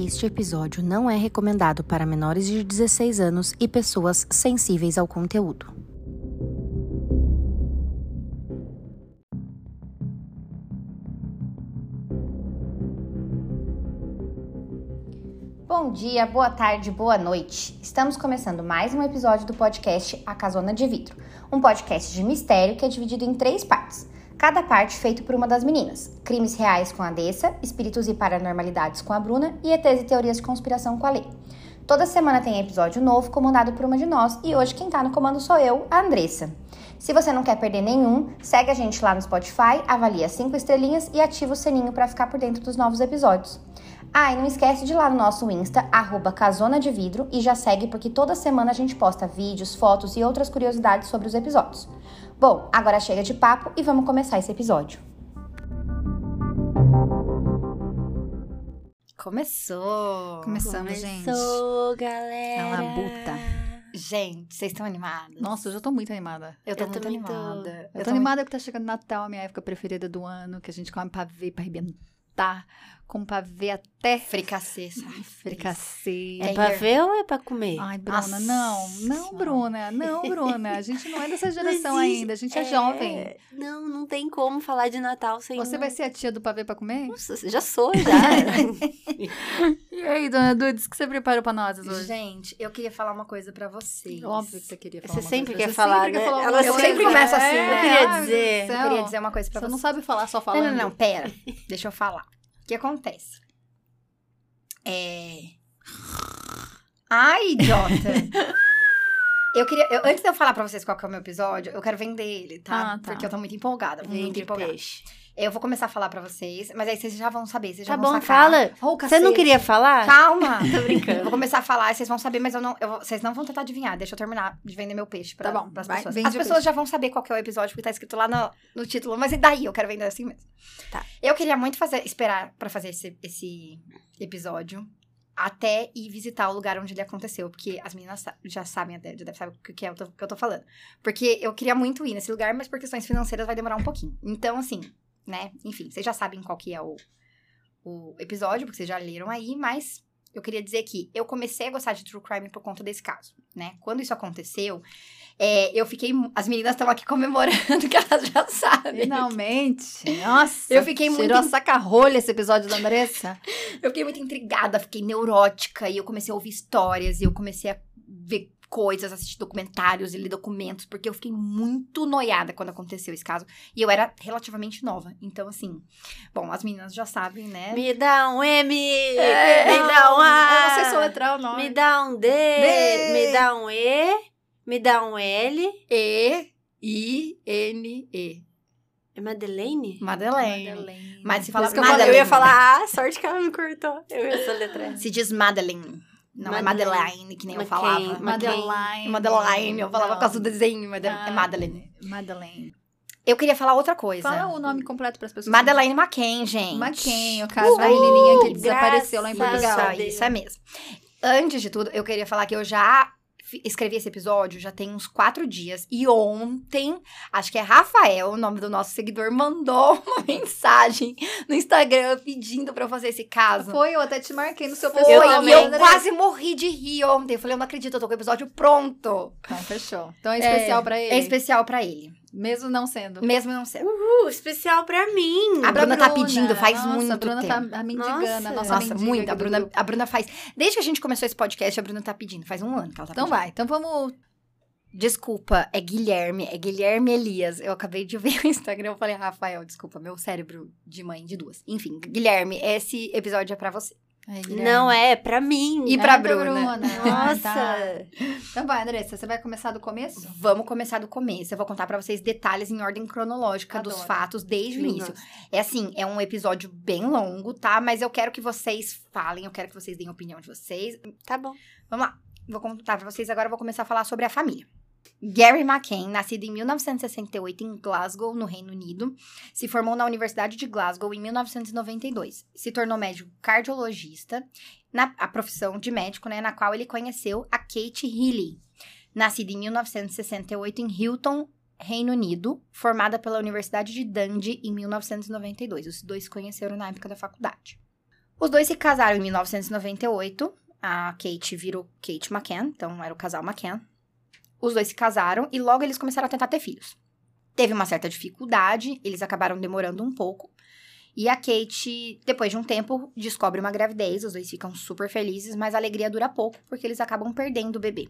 Este episódio não é recomendado para menores de 16 anos e pessoas sensíveis ao conteúdo. Bom dia, boa tarde, boa noite. Estamos começando mais um episódio do podcast A Casona de Vidro, um podcast de mistério que é dividido em três partes. Cada parte feito por uma das meninas: crimes reais com a Dessa, espíritos e paranormalidades com a Bruna e ETs e teorias de conspiração com a Lê. Toda semana tem episódio novo comandado por uma de nós e hoje quem tá no comando sou eu, a Andressa. Se você não quer perder nenhum, segue a gente lá no Spotify, avalia 5 estrelinhas e ativa o sininho para ficar por dentro dos novos episódios. Ah, e não esquece de ir lá no nosso Insta, arroba Casona de Vidro, e já segue porque toda semana a gente posta vídeos, fotos e outras curiosidades sobre os episódios. Bom, agora chega de papo e vamos começar esse episódio. Começou! Começamos, gente. Começou, galera. Na labuta. Gente, vocês estão animados? Nossa, eu já tô muito animada. eu tô eu muito tô. animada. Eu, tô animada porque tá chegando Natal, a minha época preferida do ano, que a gente come pavê pra arrebentar, com pavê até Fricassê, sabe? fricassê. É pra ver ou é pra comer? Ai, Bruna, Nossa não. Não. Bruna. Não, Bruna. A gente não é dessa geração Não existe. ainda. A gente é, jovem. Não, não tem como falar de Natal sem. Você um- vai ser a tia do pavê pra comer? Nossa, já sou, já. E aí, dona Dudes, o que você preparou pra nós hoje? Gente, eu queria falar uma coisa pra vocês. Óbvio que você queria falar Você uma sempre coisa. quer Você falar, sempre quer né? falar Ela sempre coisa. começa assim. É, Eu queria dizer, Eu queria dizer uma coisa pra Você vocês. não sabe falar só Não, falando. não, não, pera. Deixa eu falar. O que acontece? É. Ai, idiota! Eu queria. eu- antes de eu falar pra vocês qual que é o meu episódio, eu quero vender ele, tá? Ah, tá. Porque eu tô muito empolgada. Muito Vende empolgada. peixe. Eu vou começar a falar pra vocês, mas aí vocês já vão saber. Vocês já Tá vão bom, sacar. fala. Oh, Você não queria falar? Calma! Tô brincando. Eu vou começar a falar, vocês vão saber, mas eu não, eu vocês não vão tentar adivinhar. Deixa eu terminar de vender meu peixe pra, Tá bom, pras vai, pessoas. As pessoas peixe. já vão saber qual que é o episódio, porque tá escrito lá no, no título. Mas e daí? Eu quero vender assim mesmo. Tá. Eu queria muito fazer, esperar pra fazer esse, esse episódio até ir visitar o lugar onde ele aconteceu. Porque as meninas já sabem até, já devem saber o que é o que eu tô falando. Porque eu queria muito ir nesse lugar, mas por questões financeiras vai demorar um pouquinho. Então, assim, né? Enfim, vocês já sabem qual que é o, o episódio, porque vocês já leram aí, mas eu queria dizer que eu comecei a gostar de true crime por conta desse caso, né? Quando isso aconteceu, é, eu fiquei. As meninas estão aqui comemorando que elas já sabem. Finalmente. Nossa. Eu fiquei muito Tirou a saca-rolha esse episódio da Andressa. Eu fiquei muito intrigada, fiquei neurótica, e eu comecei a ouvir histórias, e eu comecei a ver coisas, assistir documentários e ler documentos, porque eu fiquei muito noiada quando aconteceu esse caso. E eu era relativamente nova. Então, assim, bom, as meninas já sabem, né? Me dá um M, É, me dá um A, Eu não sei soletrar o nome. me dá um D, D. me dá um E, me dá um L. E-I-N-E. É Madeleine? Madeleine. Madeleine. Mas se fala que eu ia falar A, sorte que ela me cortou. Eu ia soletrar. Se diz Madeleine. Não é Madeleine. Madeleine, que nem eu McCain. falava. Madeline. Madeleine, eu falava Não. por causa do desenho, é Ah, Madeleine. Madeleine. Eu queria falar outra coisa. Fala o nome completo para as pessoas. Madeleine McCain, gente. McCain, o caso da menininha que desapareceu lá em Portugal. Isso, isso é mesmo. Antes de tudo, eu queria falar que eu já escrevi esse episódio já tem uns quatro dias. E ontem, acho que é Rafael, o nome do nosso seguidor, mandou uma mensagem no Instagram pedindo pra eu fazer esse caso. Foi, eu até te marquei no seu Foi, pessoal. e eu quase morri de rir ontem. Eu falei, eu não acredito, eu tô com o episódio pronto. Então, fechou. Então é especial pra ele. É especial pra ele. Mesmo não sendo. Mesmo não sendo. Uh, especial pra mim. A Pra Bruna tá pedindo faz nossa, muito A Bruna tempo. tá a mendigana, Nossa. nossa, Nossa, muito. A Bruna, a Bruna faz. Desde que a gente começou esse podcast, a Bruna tá pedindo. Faz um ano que ela tá Então pedindo. vai, então vamos. Desculpa, é Guilherme, é Guilherme Elias. Eu acabei de ver o Instagram, eu falei, Rafael, desculpa, meu cérebro de mãe de duas. Enfim, Guilherme, esse episódio é pra você. Ai. Não é, pra mim. E pra É Bruna. Ah, Nossa. tá. Então vai, Andressa, você vai começar do começo? Vamos começar do começo. Eu vou contar pra vocês detalhes em ordem cronológica dos Adoro. fatos desde o início. É assim, é um episódio bem longo, tá? Mas eu quero que vocês falem, eu quero que vocês deem a opinião de vocês. Tá bom. Vamos lá. Vou contar pra vocês agora, eu vou começar a falar sobre a família. Gary McCain, nascido em 1968 em Glasgow, no Reino Unido, se formou na Universidade de Glasgow em 1992. Se tornou médico cardiologista, na a profissão de médico, né, na qual ele conheceu a Kate Healy, nascida em 1968 em Hilton, Reino Unido, formada pela Universidade de Dundee em 1992. Os dois se conheceram na época da faculdade. Os dois se casaram em 1998. A Kate virou Kate McCann, então era o casal McCann. Os dois se casaram e logo eles começaram a tentar ter filhos. Teve uma certa dificuldade, eles acabaram demorando um pouco. E a Kate, depois de um tempo, descobre uma gravidez, os dois ficam super felizes, mas a alegria dura pouco porque eles acabam perdendo o bebê.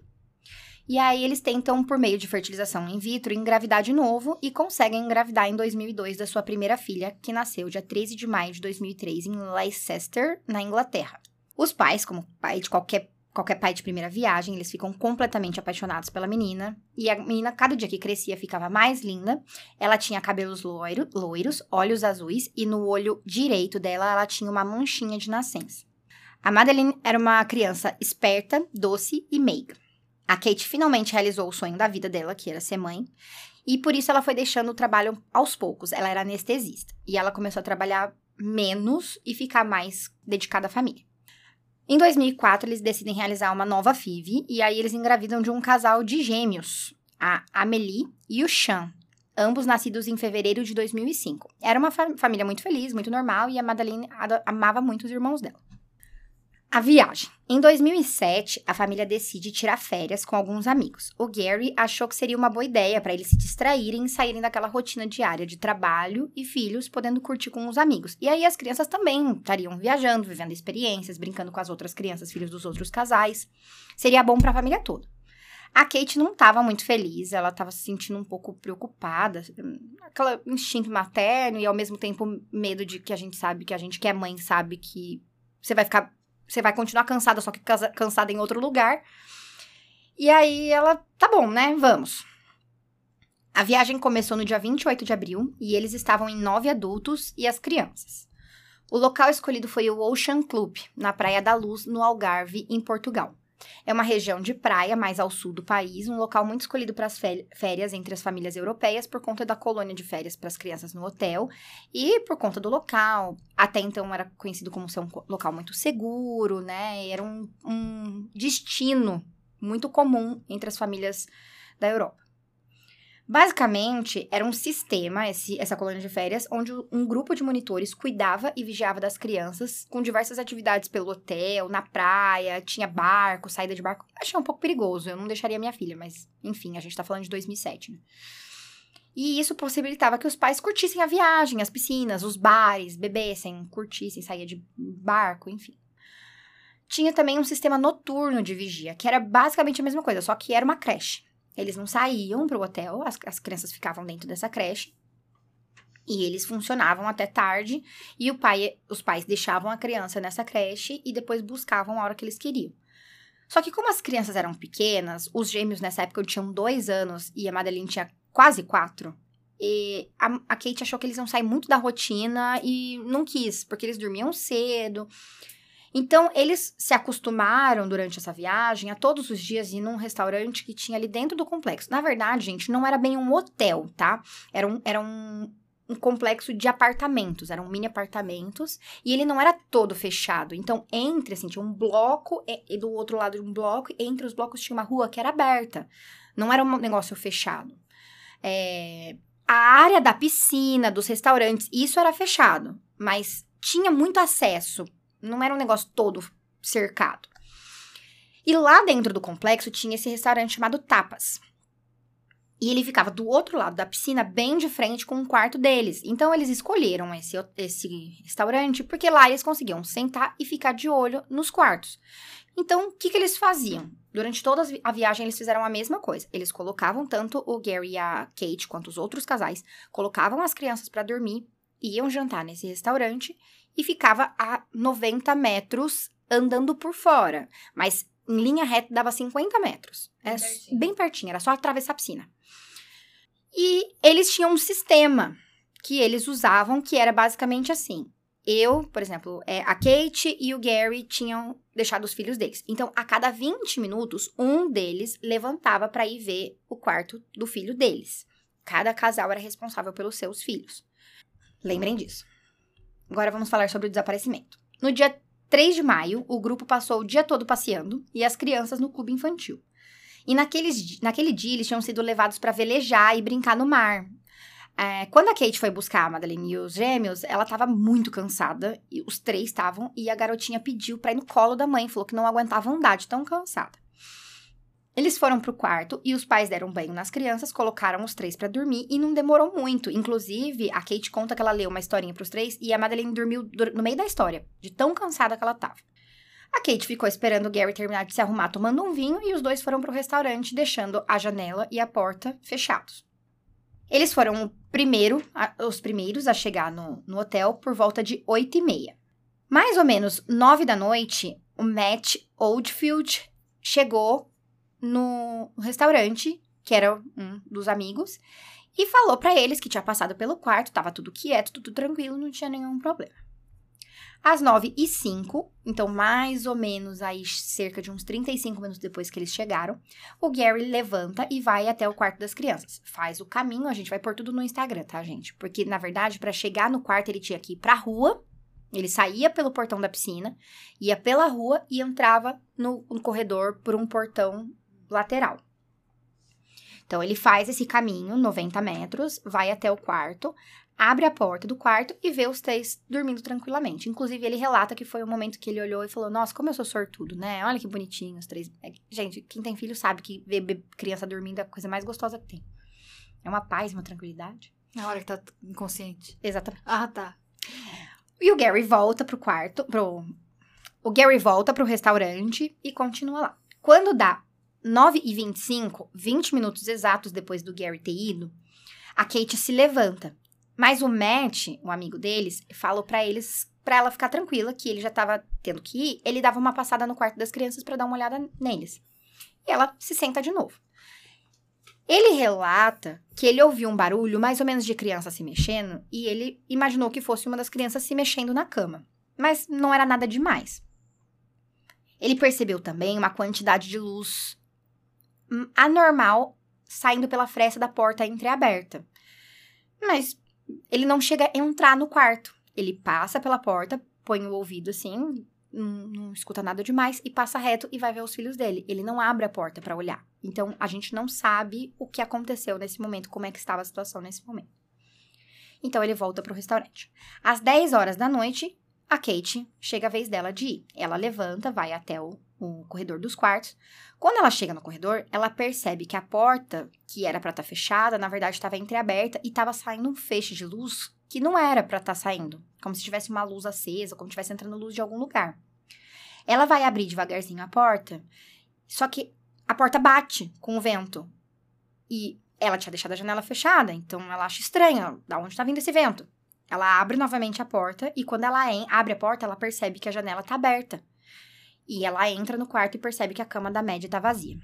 E aí eles tentam, por meio de fertilização in vitro, engravidar de novo e conseguem engravidar em 2002 da sua primeira filha, que nasceu dia 13 de maio de 2003 em Leicester, na Inglaterra. Os pais, como pai de qualquer qualquer pai de primeira viagem, eles ficam completamente apaixonados pela menina. E a menina, cada dia que crescia, ficava mais linda. Ela tinha cabelos loiro, loiros, olhos azuis, e no olho direito dela, ela tinha uma manchinha de nascença. A Madeline era uma criança esperta, doce e meiga. A Kate finalmente realizou o sonho da vida dela, que era ser mãe, e por isso ela foi deixando o trabalho aos poucos. Ela era anestesista e ela começou a trabalhar menos e ficar mais dedicada à família. Em 2004, eles decidem realizar uma nova FIV e aí eles engravidam de um casal de gêmeos, a Amélie e o Chan, ambos nascidos em fevereiro de 2005. Era uma fa família muito feliz, muito normal e a Madeline amava muito os irmãos dela. A viagem. Em 2007, a família decide tirar férias com alguns amigos. O Gary achou que seria uma boa ideia para eles se distraírem e saírem daquela rotina diária de trabalho e filhos, podendo curtir com os amigos. E aí as crianças também estariam viajando, vivendo experiências, brincando com as outras crianças, filhos dos outros casais. Seria bom para a família toda. A Kate não estava muito feliz, ela estava se sentindo um pouco preocupada, aquele instinto materno e ao mesmo tempo medo de que a gente sabe que a gente que é mãe sabe que você vai ficar você vai continuar cansada, só que cansada em outro lugar. E aí ela, tá bom, né? Vamos. A viagem começou no dia 28 de abril e eles estavam em nove adultos e as crianças. O local escolhido foi o Ocean Club, na Praia da Luz, no Algarve, em Portugal. É uma região de praia mais ao sul do país, um local muito escolhido para as férias entre as famílias europeias por conta da colônia de férias para as crianças no hotel e por conta do local. Até então era conhecido como ser um local muito seguro, né? Era um, um destino muito comum entre as famílias da Europa. Basicamente, era um sistema, esse, essa colônia de férias, onde um grupo de monitores cuidava e vigiava das crianças, com diversas atividades pelo hotel, na praia, tinha barco, saída de barco. Achei um pouco perigoso, eu não deixaria minha filha, mas enfim, a gente tá falando de 2007, né? E isso possibilitava que os pais curtissem a viagem, as piscinas, os bares, bebessem, curtissem, saía de barco, enfim. Tinha também um sistema noturno de vigia, que era basicamente a mesma coisa, só que era uma creche. Eles não saíam para o hotel, as, as crianças ficavam dentro dessa creche. E eles funcionavam até tarde. E o pai, os pais deixavam a criança nessa creche e depois buscavam a hora que eles queriam. Só que como as crianças eram pequenas, os gêmeos nessa época tinham dois anos e a Madeline tinha quase quatro. E a, a Kate achou que eles iam sair muito da rotina e não quis, porque eles dormiam cedo. Então, eles se acostumaram durante essa viagem a todos os dias ir num restaurante que tinha ali dentro do complexo. Na verdade, gente, não era bem um hotel, tá? Era um, era um, um complexo de apartamentos, eram mini apartamentos, e ele não era todo fechado. Então, entre, assim, tinha um bloco, e, do outro lado de um bloco, entre os blocos tinha uma rua que era aberta. Não era um negócio fechado. É, a área da piscina, dos restaurantes, isso era fechado, mas tinha muito acesso não era um negócio todo cercado. E lá dentro do complexo tinha esse restaurante chamado Tapas. E ele ficava do outro lado da piscina, bem de frente com o quarto deles. Então eles escolheram esse, esse restaurante porque lá eles conseguiam sentar e ficar de olho nos quartos. Então, o que, que eles faziam? Durante toda a viagem, eles fizeram a mesma coisa. Eles colocavam tanto o Gary e a Kate quanto os outros casais, colocavam as crianças para dormir, iam jantar nesse restaurante e ficava a 90 metros andando por fora. Mas em linha reta dava 50 metros. Bem, é, pertinho. bem pertinho, era só atravessar a piscina. E eles tinham um sistema que eles usavam que era basicamente assim. Eu, por exemplo, é, a Kate e o Gary tinham deixado os filhos deles. Então, a cada 20 minutos, um deles levantava para ir ver o quarto do filho deles. Cada casal era responsável pelos seus filhos. Lembrem disso. Agora vamos falar sobre o desaparecimento. No dia 3 de maio, o grupo passou o dia todo passeando e as crianças no clube infantil. E naqueles, naquele dia eles tinham sido levados para velejar e brincar no mar. É, quando a Kate foi buscar a Madeleine e os gêmeos, ela tava muito cansada, e os três estavam, e a garotinha pediu pra ir no colo da mãe, falou que não aguentava andar de tão cansada. Eles foram pro quarto e os pais deram banho nas crianças, colocaram os três pra dormir e não demorou muito. Inclusive, a Kate conta que ela leu uma historinha pros três e a Madeleine dormiu no meio da história, de tão cansada que ela tava. A Kate ficou esperando o Gary terminar de se arrumar tomando um vinho e os dois foram pro restaurante, deixando a janela e a porta fechados. Eles foram primeiro, os primeiros a chegar no, no hotel por volta de 8 e meia. Mais ou menos 9 da noite, o Matt Oldfield chegou no restaurante, que era um dos amigos, e falou pra eles que tinha passado pelo quarto, tava tudo quieto, tudo tranquilo, não tinha nenhum problema. Às 9 e 5, então mais ou menos aí cerca de uns 35 minutos depois que eles chegaram, o Gary levanta e vai até o quarto das crianças. Faz o caminho, a gente vai pôr tudo no Instagram, tá, gente? Porque, na verdade, pra chegar no quarto, ele tinha que ir pra rua, ele saía pelo portão da piscina, ia pela rua e entrava no, no corredor por um portão lateral. Então, ele faz esse caminho, 90 metros, vai até o quarto, abre a porta do quarto e vê os três dormindo tranquilamente. Inclusive, ele relata que foi o momento que ele olhou e falou: Nossa, como eu sou sortudo, né? Olha que bonitinho os três. É, Gente, quem tem filho sabe que ver criança dormindo é a coisa mais gostosa que tem. É uma paz, uma tranquilidade. Na hora que tá inconsciente. Exatamente. Ah, tá. E o Gary volta pro quarto, pro... O Gary volta pro restaurante e continua lá. Quando dá 9 e 25, 20 minutos exatos depois do Gary ter ido, a Kate se levanta. Mas o Matt, o amigo deles, falou pra eles, pra ela ficar tranquila, que ele já tava tendo que ir, ele dava uma passada no quarto das crianças pra dar uma olhada neles. E ela se senta de novo. Ele relata que ele ouviu um barulho mais ou menos de criança se mexendo e ele imaginou que fosse uma das crianças se mexendo na cama. Mas não era nada demais. Ele percebeu também uma quantidade de luz anormal saindo pela fresta da porta entreaberta. Mas ele não chega a entrar no quarto. Ele passa pela porta, põe o ouvido assim, não, não escuta nada demais e passa reto e vai ver os filhos dele. Ele não abre a porta pra olhar. Então a gente não sabe o que aconteceu nesse momento, como é que estava a situação nesse momento. Então ele volta pro restaurante. Às 10 horas da noite, a Kate chega a vez dela de ir. Ela levanta, vai até o, o corredor dos quartos. Quando ela chega no corredor, ela percebe que a porta, que era pra estar fechada, na verdade estava entreaberta e estava saindo um feixe de luz que não era pra estar saindo, como se tivesse uma luz acesa, como se estivesse entrando luz de algum lugar. Ela vai abrir devagarzinho a porta, só que a porta bate com o vento. E ela tinha deixado a janela fechada, então ela acha estranho, da onde tá vindo esse vento? Ela abre novamente a porta e quando ela abre a porta, ela percebe que a janela tá aberta. E ela entra no quarto e percebe que a cama da Maddie tá vazia.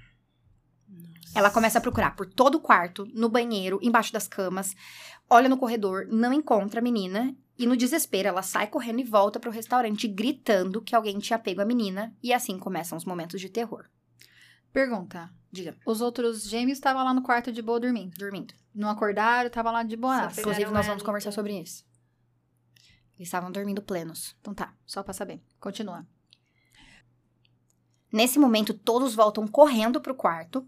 Ela começa a procurar por todo o quarto, no banheiro, embaixo das camas, olha no corredor, não encontra a menina e no desespero ela sai correndo e volta pro restaurante gritando que alguém tinha pego a menina e assim começam os momentos de terror. Pergunta. Diga, Os outros gêmeos estavam lá no quarto de boa dormindo. dormindo. Não acordaram, estavam lá de boa. Só Inclusive nós vamos conversar sobre isso. Eles estavam dormindo plenos. Então tá, só pra saber. Continua. Nesse momento, todos voltam correndo pro quarto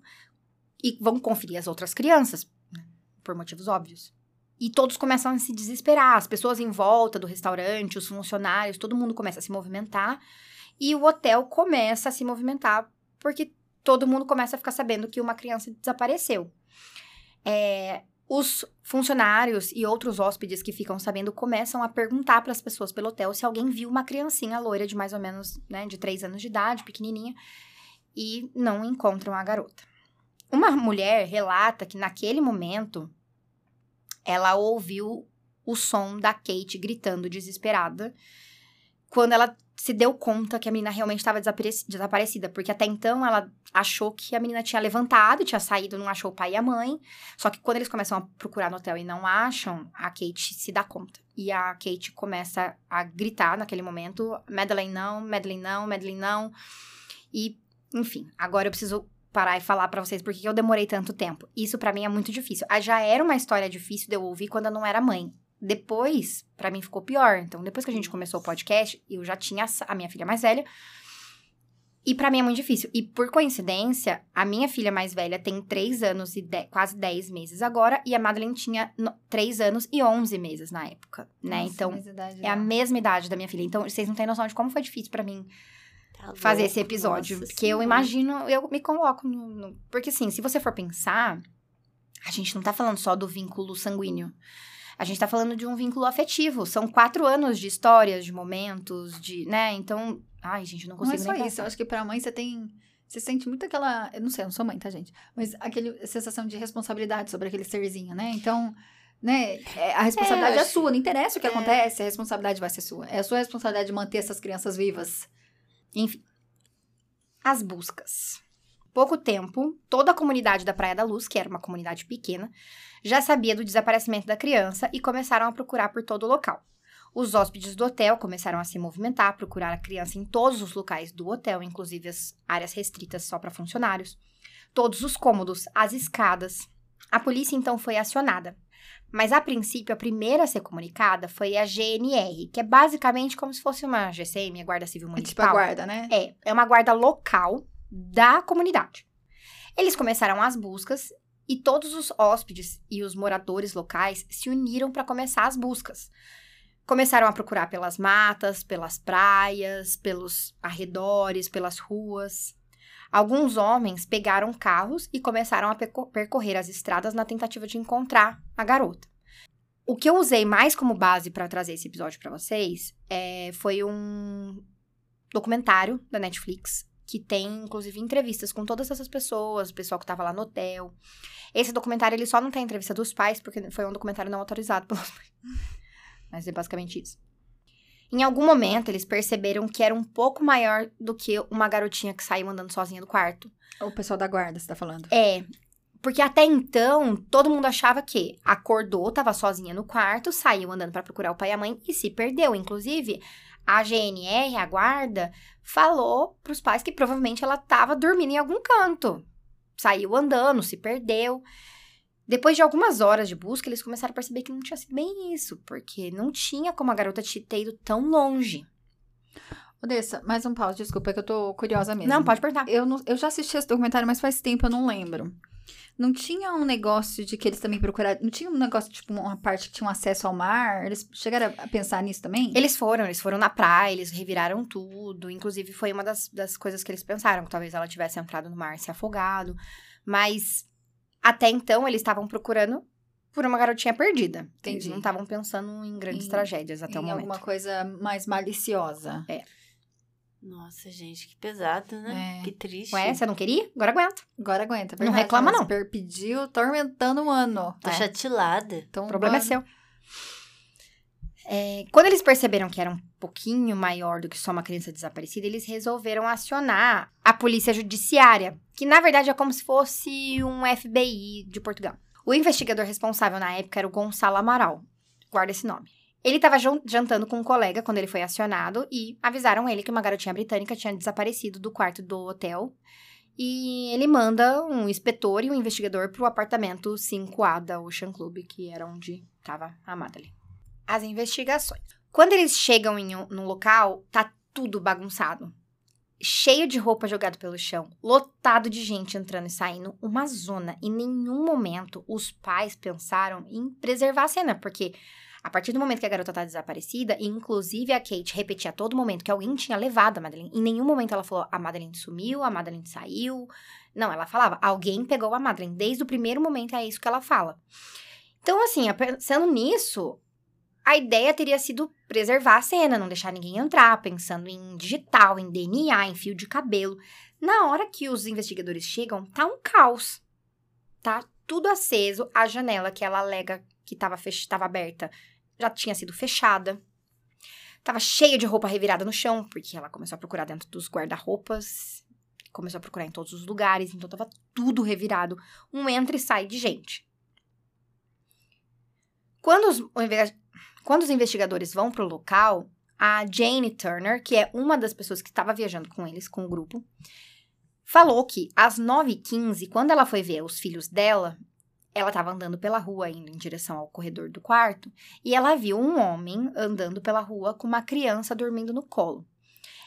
e vão conferir as outras crianças, né, por motivos óbvios. E todos começam a se desesperar. As pessoas em volta do restaurante, os funcionários, todo mundo começa a se movimentar. E o hotel começa a se movimentar porque todo mundo começa a ficar sabendo que uma criança desapareceu. É, os funcionários e outros hóspedes que ficam sabendo começam a perguntar para as pessoas pelo hotel se alguém viu uma criancinha loira de mais ou menos, né, de 3 anos de idade, pequenininha, e não encontram a garota. Uma mulher relata que naquele momento ela ouviu o som da Kate gritando desesperada quando ela se deu conta que a menina realmente estava desapareci- desaparecida, porque até então ela achou que a menina tinha levantado, tinha saído, não achou o pai e a mãe. Só que quando eles começam a procurar no hotel e não acham, a Kate se dá conta. E a Kate começa a gritar naquele momento: Madeleine não, Madeleine não, Madeleine não. E, enfim, agora eu preciso parar e falar pra vocês por que eu demorei tanto tempo. Isso pra mim é muito difícil. Ah, Já era uma história difícil de eu ouvir quando eu não era mãe. Depois, pra mim ficou pior. Então, depois que a gente começou o podcast, eu já tinha a minha filha mais velha. E pra mim é muito difícil. E por coincidência, a minha filha mais velha tem 3 anos e de- quase 10 meses agora, e a Madeline tinha 3 anos e 11 meses na época, né? Nossa, então, é a dela. mesma idade da minha filha. Então, vocês não têm noção de como foi difícil pra mim Tá fazer louco, esse episódio. nossa porque eu Senhora. imagino, eu me coloco no, no- Porque assim, se você for pensar, a gente não tá falando só do vínculo sanguíneo. A gente tá falando de um vínculo afetivo. São quatro anos de histórias, de momentos, de. né? Então. Ai, gente, não Não é consigo só nem isso. Eu acho que pra mãe você tem. Você sente muito aquela. Eu não sei, eu não sou mãe, tá, gente? Mas aquele sensação de responsabilidade sobre aquele serzinho, né? Então. Né? é- A responsabilidade é, acho- sua, não interessa o que é. acontece, a responsabilidade vai ser sua. É a sua responsabilidade de manter essas crianças vivas. Enfim. As buscas. Pouco tempo, toda a comunidade da Praia da Luz, que era uma comunidade pequena, já sabia do desaparecimento da criança e começaram a procurar por todo o local. Os hóspedes do hotel começaram a se movimentar, procurar a criança em todos os locais do hotel, inclusive as áreas restritas só para funcionários, todos os cômodos, as escadas. A polícia então foi acionada. Mas a princípio, a primeira a ser comunicada foi a GNR, que é basicamente como se fosse uma GCM, a Guarda Civil É tipo Municipal. a guarda, né? É, é uma guarda local da comunidade. Eles começaram as buscas e todos os hóspedes e os moradores locais se uniram para começar as buscas. Começaram a procurar pelas matas, pelas praias, pelos arredores, pelas ruas. Alguns homens pegaram carros e começaram a perco- percorrer as estradas na tentativa de encontrar a garota. O que eu usei mais como base para trazer esse episódio para vocês é, foi um documentário da Netflix que tem inclusive entrevistas com todas essas pessoas, o pessoal que tava lá no hotel. Esse documentário ele só não tem entrevista dos pais porque foi um documentário não autorizado pelos pais. Mas é basicamente isso. Em algum momento eles perceberam que era um pouco maior do que uma garotinha que saiu andando sozinha do quarto. O pessoal da guarda, você tá falando. É, porque até então todo mundo achava que acordou, tava sozinha no quarto, saiu andando pra procurar o pai e a mãe e se perdeu. Inclusive, a GNR, a guarda, falou pros pais que provavelmente ela tava dormindo em algum canto. Saiu andando, se perdeu. Depois de algumas horas de busca, eles começaram a perceber que não tinha sido bem isso, porque não tinha como a garota te- ter ido tão longe. Odessa, mais um pause, desculpa, é que eu tô curiosa mesmo. Não, pode perguntar. Eu, não- eu já assisti esse documentário, mas faz tempo, eu não lembro. Não tinha um negócio de que eles também procuraram. Não tinha um negócio, tipo, uma parte que tinha um acesso ao mar? Eles chegaram a pensar nisso também? Eles foram, eles foram na praia, eles reviraram tudo. Inclusive, foi uma das, das coisas que eles pensaram, que talvez ela tivesse entrado no mar e se afogado. Mas até então eles estavam procurando por uma garotinha perdida. Eles Entendi. não estavam pensando em grandes Em- tragédias até em o momento. alguma coisa mais maliciosa. Nossa, gente, que pesado, né? É. Que triste. Ué, você não queria? Agora aguenta. Agora aguenta, Não verdade, reclama, mas não. per- Pediu tormentando um ano. Tô É. chatilada. Então, O problema é vamos- seu. É, quando eles perceberam que era um pouquinho maior do que só uma criança desaparecida, eles resolveram acionar a polícia judiciária, que na verdade é como se fosse um FBI de Portugal. O investigador responsável na época era o Gonçalo Amaral. Guarda esse nome. Ele estava jantando com um colega quando ele foi acionado e avisaram ele que uma garotinha britânica tinha desaparecido do quarto do hotel. E ele manda um inspetor e um investigador para o apartamento 5A da Ocean Club, que era onde estava a Madeline. As investigações. Quando eles chegam em um, num local, tá tudo bagunçado. Cheio de roupa jogada pelo chão, lotado de gente entrando e saindo, uma zona. Em nenhum momento os pais pensaram em preservar a cena, porque a partir do momento que a garota tá desaparecida, e inclusive a Kate repetia a todo momento que alguém tinha levado a Madeline. Em nenhum momento ela falou a Madeline sumiu, a Madeline saiu. Não, ela falava alguém pegou a Madeline. Desde o primeiro momento é isso que ela fala. Então, assim, pensando nisso, a ideia teria sido preservar a cena, não deixar ninguém entrar, pensando em digital, em DNA, em fio de cabelo. Na hora que os investigadores chegam, tá um caos. Tá tudo aceso, a janela que ela alega que estava fech... aberta já tinha sido fechada. Tava cheia de roupa revirada no chão, porque ela começou a procurar dentro dos guarda-roupas, começou a procurar em todos os lugares, então tava tudo revirado, um entra e sai de gente. Quando os, quando os investigadores vão pro local, a Jane Turner, que é uma das pessoas que estava viajando com eles, com o grupo, falou que às 9h15, quando ela foi ver os filhos dela, ela estava andando pela rua, indo em direção ao corredor do quarto, e ela viu um homem andando pela rua com uma criança dormindo no colo.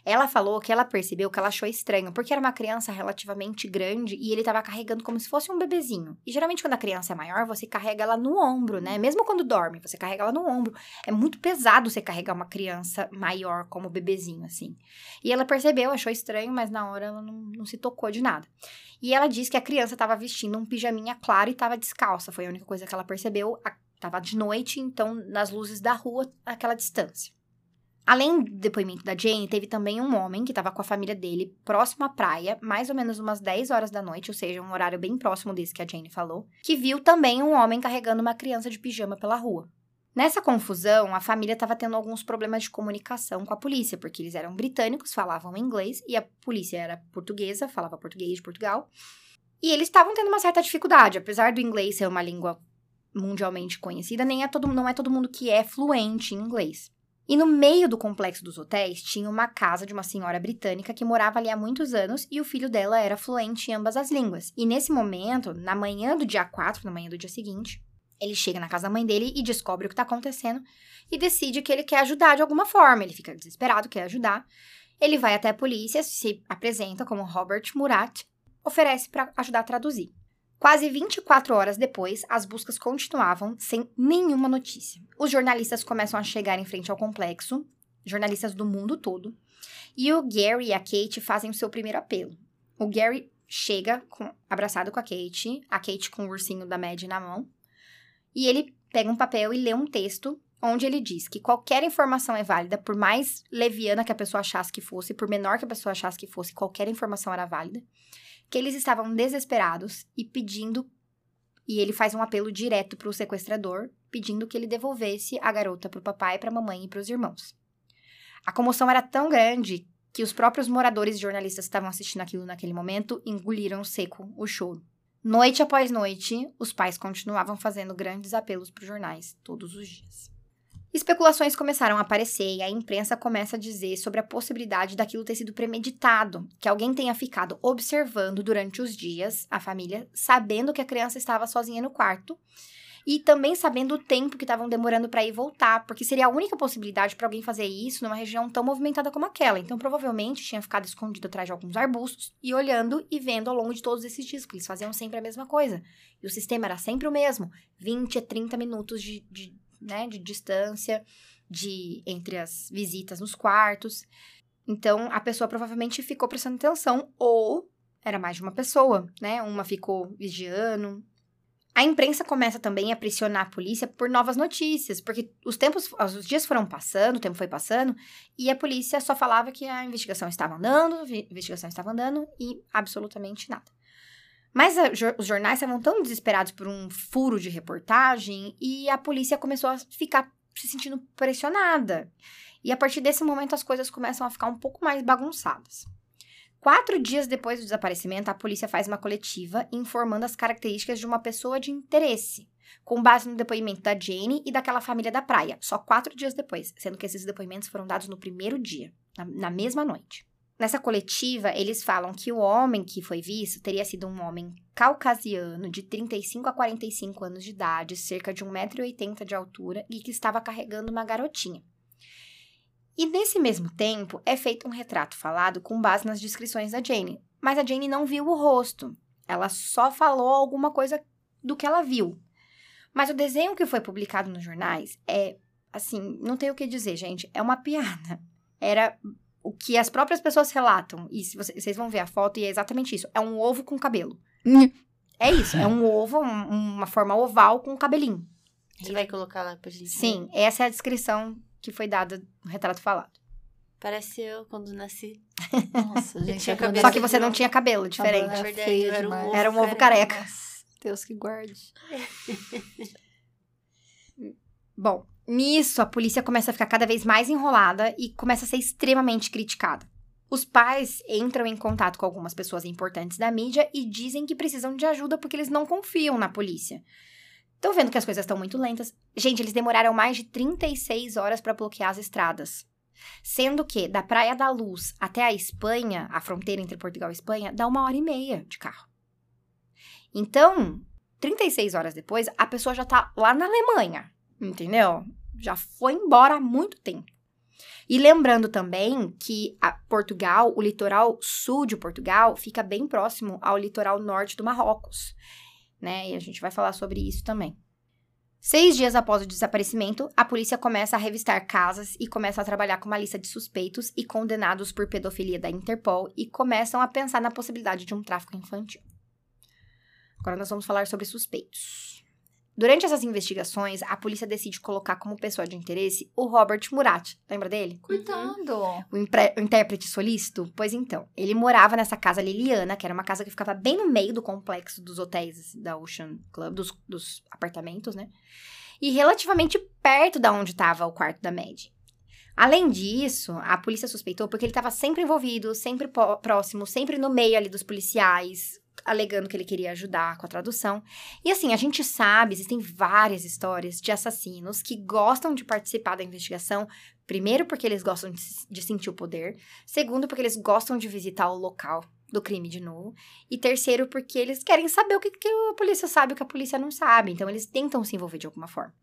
Ela falou que ela percebeu que ela achou estranho, porque era uma criança relativamente grande e ele estava carregando como se fosse um bebezinho. E geralmente quando a criança é maior, você carrega ela no ombro, né? Mesmo quando dorme, você carrega ela no ombro. É muito pesado você carregar uma criança maior como bebezinho, assim. E ela percebeu, achou estranho, mas na hora ela não, não se tocou de nada. E ela disse que a criança estava vestindo um pijaminha claro e estava descalça. Foi a única coisa que ela percebeu. Estava de noite, então nas luzes da rua, aquela distância. Além do depoimento da Jane, teve também um homem que estava com a família dele próximo à praia, mais ou menos umas 10 horas da noite, ou seja, um horário bem próximo desse que a Jane falou, que viu também um homem carregando uma criança de pijama pela rua. Nessa confusão, a família estava tendo alguns problemas de comunicação com a polícia, porque eles eram britânicos, falavam inglês, e a polícia era portuguesa, falava português de Portugal. E eles estavam tendo uma certa dificuldade, apesar do inglês ser uma língua mundialmente conhecida, nem é todo, não é todo mundo que é fluente em inglês. E no meio do complexo dos hotéis tinha uma casa de uma senhora britânica que morava ali há muitos anos e o filho dela era fluente em ambas as línguas. E nesse momento, na manhã do dia 4, na manhã do dia seguinte, ele chega na casa da mãe dele e descobre o que está acontecendo e decide que ele quer ajudar de alguma forma. Ele fica desesperado, quer ajudar. Ele vai até a polícia, se apresenta como Robert Murat, oferece para ajudar a traduzir. Quase 24 horas depois, as buscas continuavam sem nenhuma notícia. Os jornalistas começam a chegar em frente ao complexo, jornalistas do mundo todo, e o Gary e a Kate fazem o seu primeiro apelo. O Gary chega com, abraçado com a Kate, a Kate com o ursinho da Mad na mão, e ele pega um papel e lê um texto onde ele diz que qualquer informação é válida, por mais leviana que a pessoa achasse que fosse, por menor que a pessoa achasse que fosse, qualquer informação era válida que eles estavam desesperados e pedindo. E ele faz um apelo direto para o sequestrador, pedindo que ele devolvesse a garota para o papai, para a mamãe e para os irmãos. A comoção era tão grande que os próprios moradores e jornalistas que estavam assistindo aquilo naquele momento engoliram seco o choro. Noite após noite, os pais continuavam fazendo grandes apelos para os jornais todos os dias. Especulações começaram a aparecer e a imprensa começa a dizer sobre a possibilidade daquilo ter sido premeditado, que alguém tenha ficado observando durante os dias a família, sabendo que a criança estava sozinha no quarto e também sabendo o tempo que estavam demorando para ir voltar, porque seria a única possibilidade para alguém fazer isso numa região tão movimentada como aquela. Então, provavelmente tinha ficado escondido atrás de alguns arbustos e olhando e vendo ao longo de todos esses dias, porque eles faziam sempre a mesma coisa. E o sistema era sempre o mesmo: 20 a 30 minutos de, de né, de distância de entre as visitas nos quartos. Então, a pessoa provavelmente ficou prestando atenção ou era mais de uma pessoa, né? Uma ficou vigiando. A imprensa começa também a pressionar a polícia por novas notícias, porque os tempos, os dias foram passando, o tempo foi passando, e a polícia só falava que a investigação estava andando, a investigação estava andando e absolutamente nada. Mas a, os jornais estavam tão desesperados por um furo de reportagem e a polícia começou a ficar se sentindo pressionada. E a partir desse momento as coisas começam a ficar um pouco mais bagunçadas. Quatro dias depois do desaparecimento, a polícia faz uma coletiva informando as características de uma pessoa de interesse, com base no depoimento da Jane e daquela família da praia, só quatro dias depois, sendo que esses depoimentos foram dados no primeiro dia, na, na mesma noite. Nessa coletiva, eles falam que o homem que foi visto teria sido um homem caucasiano de 35 a 45 anos de idade, cerca de 1,80m de altura e que estava carregando uma garotinha. E nesse mesmo tempo, é feito um retrato falado com base nas descrições da Jane, mas a Jane não viu o rosto. Ela só falou alguma coisa do que ela viu. Mas o desenho que foi publicado nos jornais é, assim, não tem o que dizer, gente, é uma piada. Era o que as próprias pessoas relatam. E se vocês, vocês vão ver a foto e é exatamente isso. É um ovo com cabelo. é isso. É um ovo, um, uma forma oval com um cabelinho. Você vai colocar lá pra gente Sim, ver? essa é a descrição que foi dada no retrato falado. Parece eu quando nasci. Nossa, gente. Só que você não tinha cabelo, diferente. É verdade, era, um ovo, era um ovo careca. careca. Deus que guarde. Bom, Nisso, a polícia começa a ficar cada vez mais enrolada e começa a ser extremamente criticada. Os pais entram em contato com algumas pessoas importantes da mídia e dizem que precisam de ajuda porque eles não confiam na polícia. Estão vendo que as coisas estão muito lentas? Gente, eles demoraram mais de 36 horas para bloquear as estradas. Sendo que da Praia da Luz até a Espanha, a fronteira entre Portugal e Espanha, dá uma hora e meia de carro. Então, 36 horas depois, a pessoa já tá lá na Alemanha, entendeu? Já foi embora há muito tempo. E lembrando também que Portugal, o litoral sul de Portugal, fica bem próximo ao litoral norte do Marrocos, né? E a gente vai falar sobre isso também. Seis dias após o desaparecimento, a polícia começa a revistar casas e começa a trabalhar com uma lista de suspeitos e condenados por pedofilia da Interpol e começam a pensar na possibilidade de um tráfico infantil. Agora nós vamos falar sobre suspeitos. Durante essas investigações, a polícia decide colocar como pessoa de interesse o Robert Murat. Lembra dele? Coitado. O, impre- o intérprete solícito? Pois então, ele morava nessa casa Liliana, que era uma casa que ficava bem no meio do complexo dos hotéis da Ocean Club, dos, dos apartamentos, né? E relativamente perto da onde estava o quarto da Mad. Além disso, a polícia suspeitou porque ele estava sempre envolvido, sempre próximo, sempre no meio ali dos policiais, alegando que ele queria ajudar com a tradução. E assim, a gente sabe, existem várias histórias de assassinos que gostam de participar da investigação, primeiro porque eles gostam de, de sentir o poder, segundo porque eles gostam de visitar o local do crime de novo, e terceiro porque eles querem saber o que, que a polícia sabe e o que a polícia não sabe, então eles tentam se envolver de alguma forma.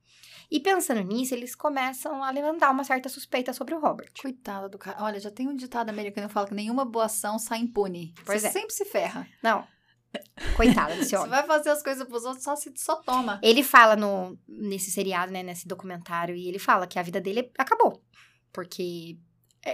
E pensando nisso, eles começam a levantar uma certa suspeita sobre o Robert. Coitado do cara. Olha, já tem um ditado americano que fala que nenhuma boa ação sai impune. Pois Você é. sempre se ferra. Não. Coitada desse Você homem. vai fazer as coisas pros outros, só se só toma. Ele fala no, nesse seriado, né, nesse documentário, e ele fala que a vida dele acabou. Porque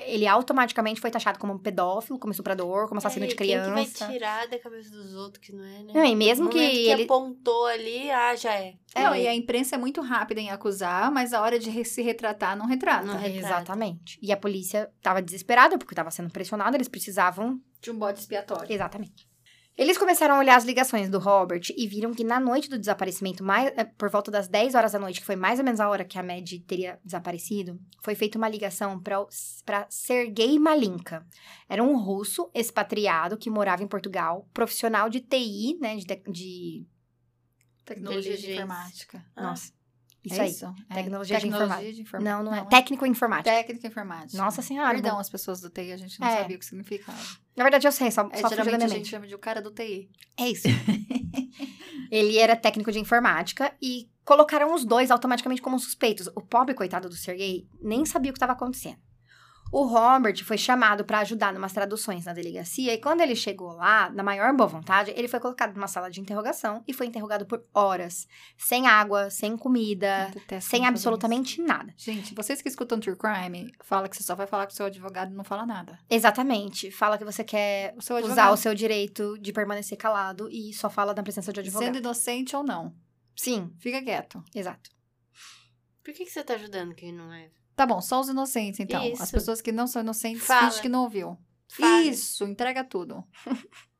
ele automaticamente foi taxado como um pedófilo, como estuprador, como assassino É, de Quem que vai criança. tirar da cabeça dos outros que não é, né? Não, e mesmo No que que ele. apontou ali, ah, já é. Não, e a imprensa é muito rápida em acusar, mas a hora de se retratar não retrata. Não retrata. Exatamente. E a polícia tava desesperada porque tava sendo pressionada, eles precisavam. De um bode expiatório. Exatamente. Eles começaram a olhar as ligações do Robert e viram que na noite do desaparecimento, mais, eh, por volta das 10 horas da noite, que foi mais ou menos a hora que a Mad teria desaparecido, foi feita uma ligação para Sergei Malinka. Era um russo expatriado que morava em Portugal, profissional de TI, né, de, de Tecnologia de informática. Ah. nossa, isso é aí. isso? É Tecnologia de informática. de inform- Não, não é. Técnico em informática. Técnica informática. Nossa senhora. Perdão, bom. as pessoas do TI, a gente não É. sabia o que significava. Na verdade, eu sei, só, É, só geralmente a gente chama de o cara do TI. É isso. ele era técnico de informática e colocaram os dois automaticamente como suspeitos. O pobre coitado do Sergei nem sabia o que estava acontecendo. O Robert foi chamado para ajudar numas traduções na delegacia e quando ele chegou lá, na maior boa vontade, ele foi colocado numa sala de interrogação e foi interrogado por horas, sem água, sem comida, sem absolutamente nada. isso. Gente, vocês que escutam True Crime, fala que você só vai falar com o seu advogado e não fala nada. Exatamente. Fala que você quer O seu usar o seu direito de permanecer calado e só fala na presença de advogado. sendo inocente ou não, Sim, fica quieto. exato. Por que, que você tá ajudando quem não é? Tá bom, só os inocentes, então. As Isso. pessoas que não são inocentes, Fala. finge que não ouviu. Fale. Isso, entrega tudo.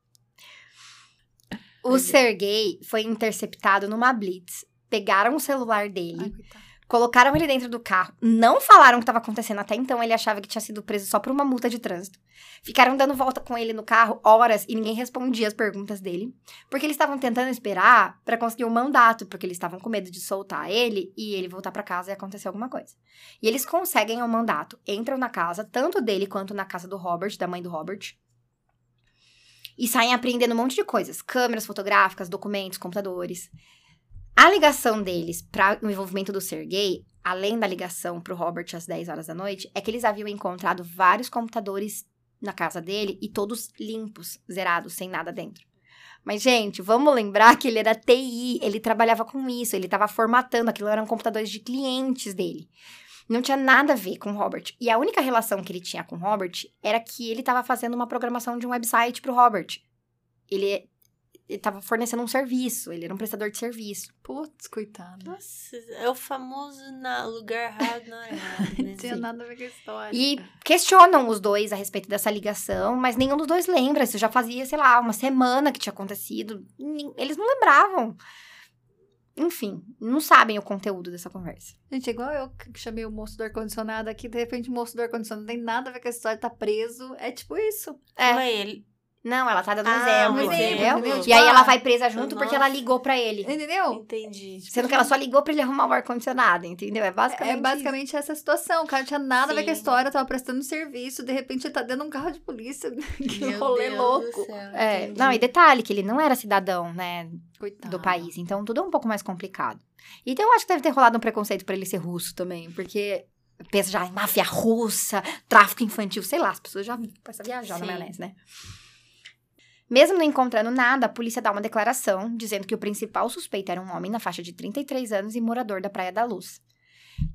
O Sergei foi interceptado numa blitz. Pegaram o celular dele, Ai. Colocaram ele dentro do carro, não falaram o que estava acontecendo. Até então ele achava que tinha sido preso só por uma multa de trânsito. Ficaram dando volta com ele no carro horas e ninguém respondia as perguntas dele, porque eles estavam tentando esperar para conseguir um mandato, porque eles estavam com medo de soltar ele e ele voltar para casa e acontecer alguma coisa. E eles conseguem o mandato, entram na casa, tanto dele quanto na casa do Robert, da mãe do Robert. E saem apreendendo um monte de coisas: câmeras fotográficas, documentos, computadores. A ligação deles para o envolvimento do Sergei, além da ligação para o Robert às 10 horas da noite, é que eles haviam encontrado vários computadores na casa dele e todos limpos, zerados, sem nada dentro. Mas, gente, vamos lembrar que ele era TI, ele trabalhava com isso, ele estava formatando, aquilo eram computadores de clientes dele. Não tinha nada a ver com o Robert. E a única relação que ele tinha com o Robert era que ele estava fazendo uma programação de um website para o Robert. Ele estava fornecendo um serviço, ele era um prestador de serviço. Putz, coitado. Nossa, é o famoso na lugar errado, na hora errada, né? Não tinha nada a ver com a história. E questionam os dois a respeito dessa ligação, mas nenhum dos dois lembra. Isso já fazia, sei lá, uma semana que tinha acontecido. Eles não lembravam. Enfim, não sabem o conteúdo dessa conversa. Gente, é igual eu que chamei o moço do ar-condicionado aqui, de repente o moço do ar-condicionado não tem nada a ver com a história, tá preso. É tipo isso. É. Mas ele. Não, ela tá dando um Ah, exemplo, um exemplo, entendeu? entendeu? E Tipo, aí ah, ela vai presa junto porque ela nossa. ligou pra ele. Entendeu? Entendi. Sendo que ela só ligou pra ele arrumar o ar-condicionado, entendeu? É basicamente. É basicamente essa situação. O cara não tinha nada a ver com a Sim. história, tava prestando serviço, de repente ele tá dentro de um carro de polícia. que Meu rolê Deus louco. do céu, É, não, e detalhe que ele não era cidadão, né, Coitado. do país. Então tudo é um pouco mais complicado. Então eu acho que deve ter rolado um preconceito pra ele ser russo também, porque pensa já em máfia russa, tráfico infantil, sei lá, as pessoas já começam a viajar Sim. na maionese, né? Mesmo não encontrando nada, a polícia dá uma declaração dizendo que o principal suspeito era um homem na faixa de 33 anos e morador da Praia da Luz.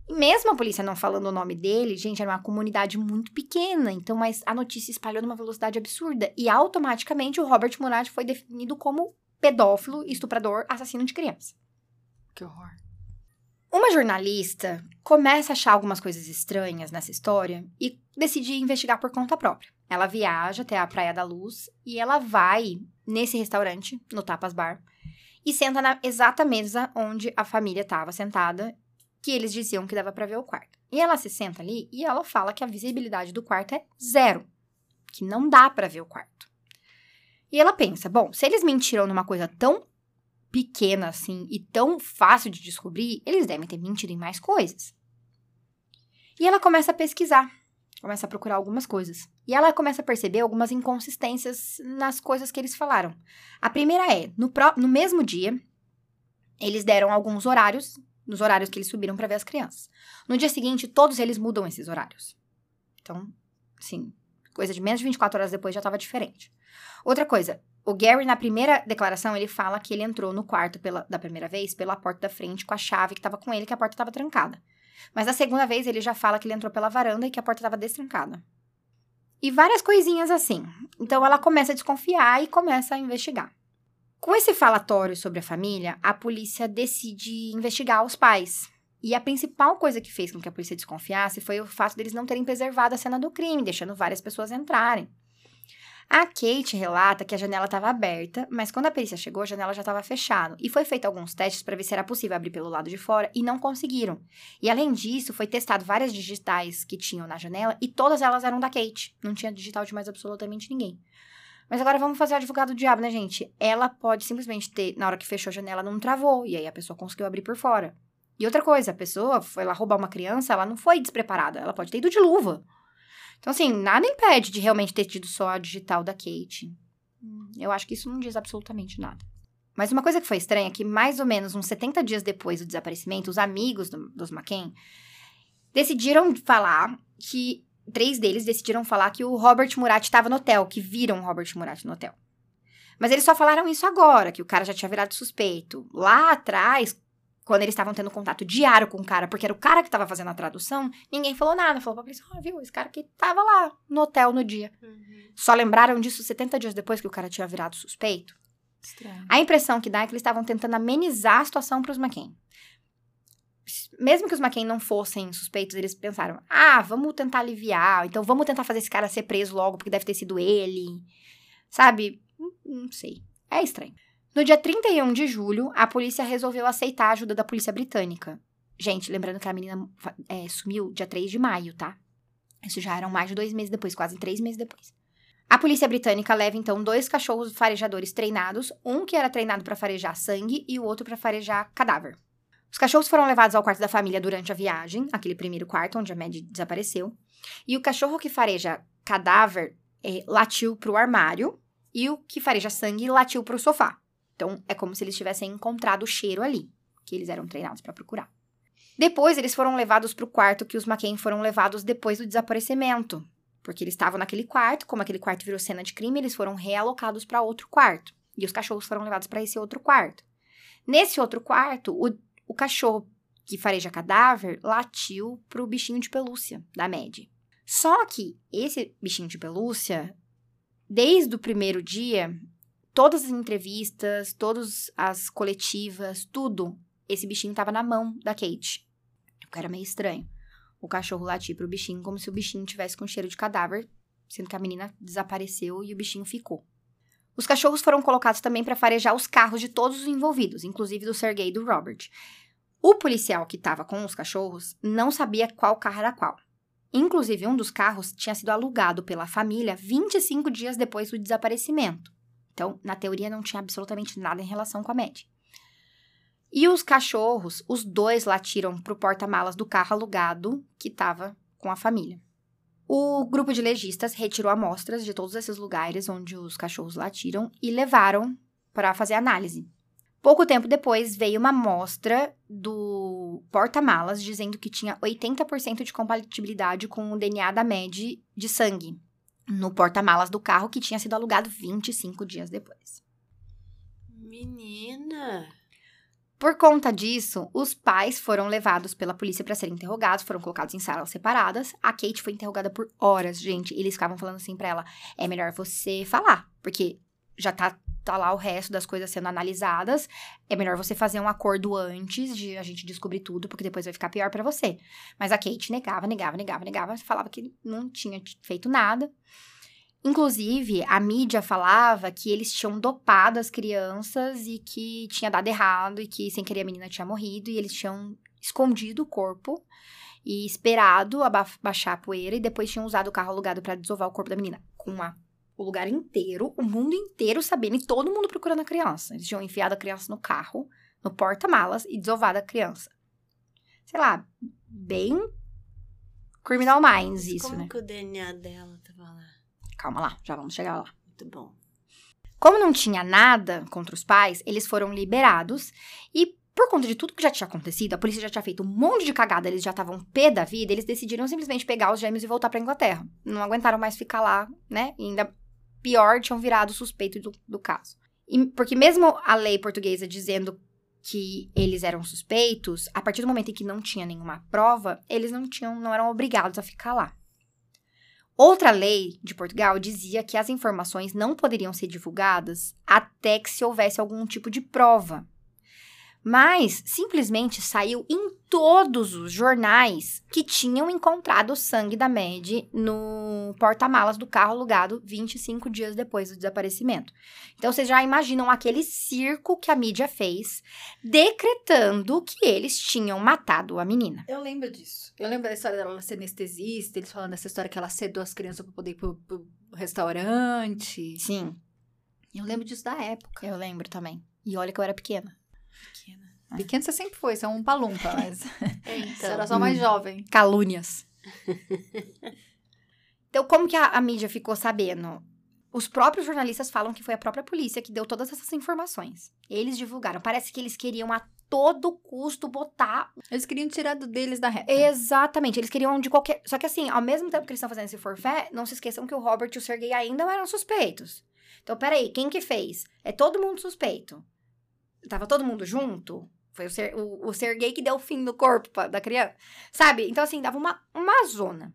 E mesmo a polícia não falando o nome dele, gente, era uma comunidade muito pequena, então mas a notícia espalhou numa velocidade absurda e automaticamente o Robert Murat foi definido como pedófilo, estuprador, assassino de criança. Que horror. Uma jornalista começa a achar algumas coisas estranhas nessa história e decide investigar por conta própria. Ela viaja até a Praia da Luz e ela vai nesse restaurante, no Tapas Bar, e senta na exata mesa onde a família estava sentada, que eles diziam que dava para ver o quarto. E ela se senta ali e ela fala que a visibilidade do quarto é zero, que não dá para ver o quarto. E ela pensa, bom, se eles mentiram numa coisa tão pequena assim e tão fácil de descobrir, eles devem ter mentido em mais coisas. E ela começa a pesquisar, começa a procurar algumas coisas. E ela começa a perceber algumas inconsistências nas coisas que eles falaram. A primeira é, no, pro, no mesmo dia, eles deram alguns horários, nos horários que eles subiram para ver as crianças. No dia seguinte, todos eles mudam esses horários. Então, sim, coisa de menos de 24 horas depois já estava diferente. Outra coisa, o Gary, na primeira declaração, ele fala que ele entrou no quarto pela, da primeira vez pela porta da frente com a chave que estava com ele, que a porta estava trancada. Mas na segunda vez ele já fala que ele entrou pela varanda e que a porta estava destrancada. E várias coisinhas assim. Então ela começa a desconfiar e começa a investigar. Com esse falatório sobre a família, a polícia decide investigar os pais. E a principal coisa que fez com que a polícia desconfiasse foi o fato deles não terem preservado a cena do crime, deixando várias pessoas entrarem. A Kate relata que a janela estava aberta, mas quando a perícia chegou, a janela já estava fechada. E foi feito alguns testes para ver se era possível abrir pelo lado de fora e não conseguiram. E além disso, foi testado várias digitais que tinham na janela e todas elas eram da Kate. Não tinha digital de mais absolutamente ninguém. Mas agora vamos fazer o advogado do diabo, né, gente? Ela pode simplesmente ter, na hora que fechou a janela, não travou, e aí a pessoa conseguiu abrir por fora. E outra coisa, a pessoa foi lá roubar uma criança, ela não foi despreparada, ela pode ter ido de luva. Então, assim, nada impede de realmente ter tido só a digital da Kate. Eu acho que isso não diz absolutamente nada. Mas uma coisa que foi estranha é que, mais ou menos uns 70 dias depois do desaparecimento, os amigos do, dos McCain decidiram falar que. Três deles decidiram falar que o Robert Murat estava no hotel, que viram o Robert Murat no hotel. Mas eles só falaram isso agora, que o cara já tinha virado suspeito. Lá atrás, quando eles estavam tendo contato diário com o cara, porque era o cara que estava fazendo a tradução, ninguém falou nada. Falou pra polícia, oh, viu, esse cara que tava lá no hotel no dia. Uhum. Só lembraram disso 70 dias depois que o cara tinha virado suspeito. Estranho. A impressão que dá é que eles estavam tentando amenizar a situação para os McCain. Mesmo que os McCain não fossem suspeitos, eles pensaram: ah, vamos tentar aliviar, então vamos tentar fazer esse cara ser preso logo, porque deve ter sido ele. Sabe? Não, não sei. É estranho. No dia 31 de julho, a polícia resolveu aceitar a ajuda da polícia britânica. Gente, lembrando que a menina é, sumiu dia 3 de maio, tá? Isso já eram mais de dois meses depois, quase três meses depois. A polícia britânica leva então dois cachorros farejadores treinados, um que era treinado para farejar sangue e o outro para farejar cadáver. Os cachorros foram levados ao quarto da família durante a viagem, aquele primeiro quarto onde a Maddie desapareceu, e o cachorro que fareja cadáver é, latiu para o armário e o que fareja sangue latiu para o sofá. Então, é como se eles tivessem encontrado o cheiro ali, que eles eram treinados para procurar. Depois, eles foram levados para o quarto que os McCain foram levados depois do desaparecimento. Porque eles estavam naquele quarto, como aquele quarto virou cena de crime, eles foram realocados para outro quarto. E os cachorros foram levados para esse outro quarto. Nesse outro quarto, o, o cachorro que fareja cadáver latiu para o bichinho de pelúcia da Mad. Só que esse bichinho de pelúcia, desde o primeiro dia, todas as entrevistas, todas as coletivas, tudo, esse bichinho tava na mão da Kate. O que era meio estranho. O cachorro latir pro bichinho como se o bichinho tivesse com cheiro de cadáver, sendo que a menina desapareceu e o bichinho ficou. Os cachorros foram colocados também para farejar os carros de todos os envolvidos, inclusive do Sergei e do Robert. O policial que estava com os cachorros não sabia qual carro era qual. Inclusive, um dos carros tinha sido alugado pela família 25 dias depois do desaparecimento. Então, na teoria, não tinha absolutamente nada em relação com a Mad. E os cachorros, os dois latiram para o porta-malas do carro alugado que estava com a família. O grupo de legistas retirou amostras de todos esses lugares onde os cachorros latiram e levaram para fazer análise. Pouco tempo depois, veio uma amostra do porta-malas dizendo que tinha 80% de compatibilidade com o DNA da Mad de sangue no porta-malas do carro que tinha sido alugado 25 dias depois. Menina! Por conta disso, os pais foram levados pela polícia para serem interrogados, foram colocados em salas separadas. A Kate foi interrogada por horas, gente. Eles ficavam falando assim para ela: é melhor você falar, porque já tá, tá lá o resto das coisas sendo analisadas. É melhor você fazer um acordo antes de a gente descobrir tudo, porque depois vai ficar pior para você. Mas a Kate negava, negava, negava, negava, falava que não tinha feito nada. Inclusive, a mídia falava que eles tinham dopado as crianças e que tinha dado errado e que sem querer a menina tinha morrido e eles tinham escondido o corpo e esperado baixar a poeira e depois tinham usado o carro alugado para desovar o corpo da menina com a, o lugar inteiro, o mundo inteiro sabendo e todo mundo procurando a criança. Eles tinham enfiado a criança no carro, no porta-malas e desovado a criança. Sei lá, bem Criminal Minds isso, Como né? Como que o DNA dela tava lá? Calma lá, já vamos chegar lá. Muito bom. Como não tinha nada contra os pais, eles foram liberados e por conta de tudo que já tinha acontecido, a polícia já tinha feito um monte de cagada, eles já estavam pé da vida, eles decidiram simplesmente pegar os gêmeos e voltar para Inglaterra. Não aguentaram mais ficar lá, né? E ainda pior, tinham virado suspeito do, do caso. E, porque mesmo a lei portuguesa dizendo que eles eram suspeitos, a partir do momento em que não tinha nenhuma prova, eles não tinham, não eram obrigados a ficar lá. Outra lei de Portugal dizia que as informações não poderiam ser divulgadas até que se houvesse algum tipo de prova. Mas simplesmente saiu em todos os jornais que tinham encontrado o sangue da Mad no porta-malas do carro alugado 25 dias depois do desaparecimento. Então vocês já imaginam aquele circo que a mídia fez, decretando que eles tinham matado a menina. Eu lembro disso. Eu lembro da história dela ser anestesista, eles falando dessa história que ela cedeu as crianças para poder ir pro, pro restaurante. Sim. Eu lembro disso da época. Eu lembro também. E olha que eu era pequena. Pequena. Pequeno você sempre foi, você é um palumpa, mas. É, então. você era só mais jovem. Calúnias. então, como que a, a, mídia ficou sabendo? Os próprios jornalistas falam que foi a própria polícia que deu todas essas informações. Eles divulgaram. Parece que eles queriam a todo custo botar. Eles queriam tirar do deles da reta. Exatamente. Eles queriam de qualquer. Só que assim, ao mesmo tempo que eles estão fazendo esse forfé, não se esqueçam que o Robert e o Sergei ainda eram suspeitos. Então, peraí, quem que fez? É todo mundo suspeito. Tava todo mundo junto? Foi o, ser, o, o Sergei que deu fim no corpo da criança. Sabe? Então, assim, dava uma, uma zona.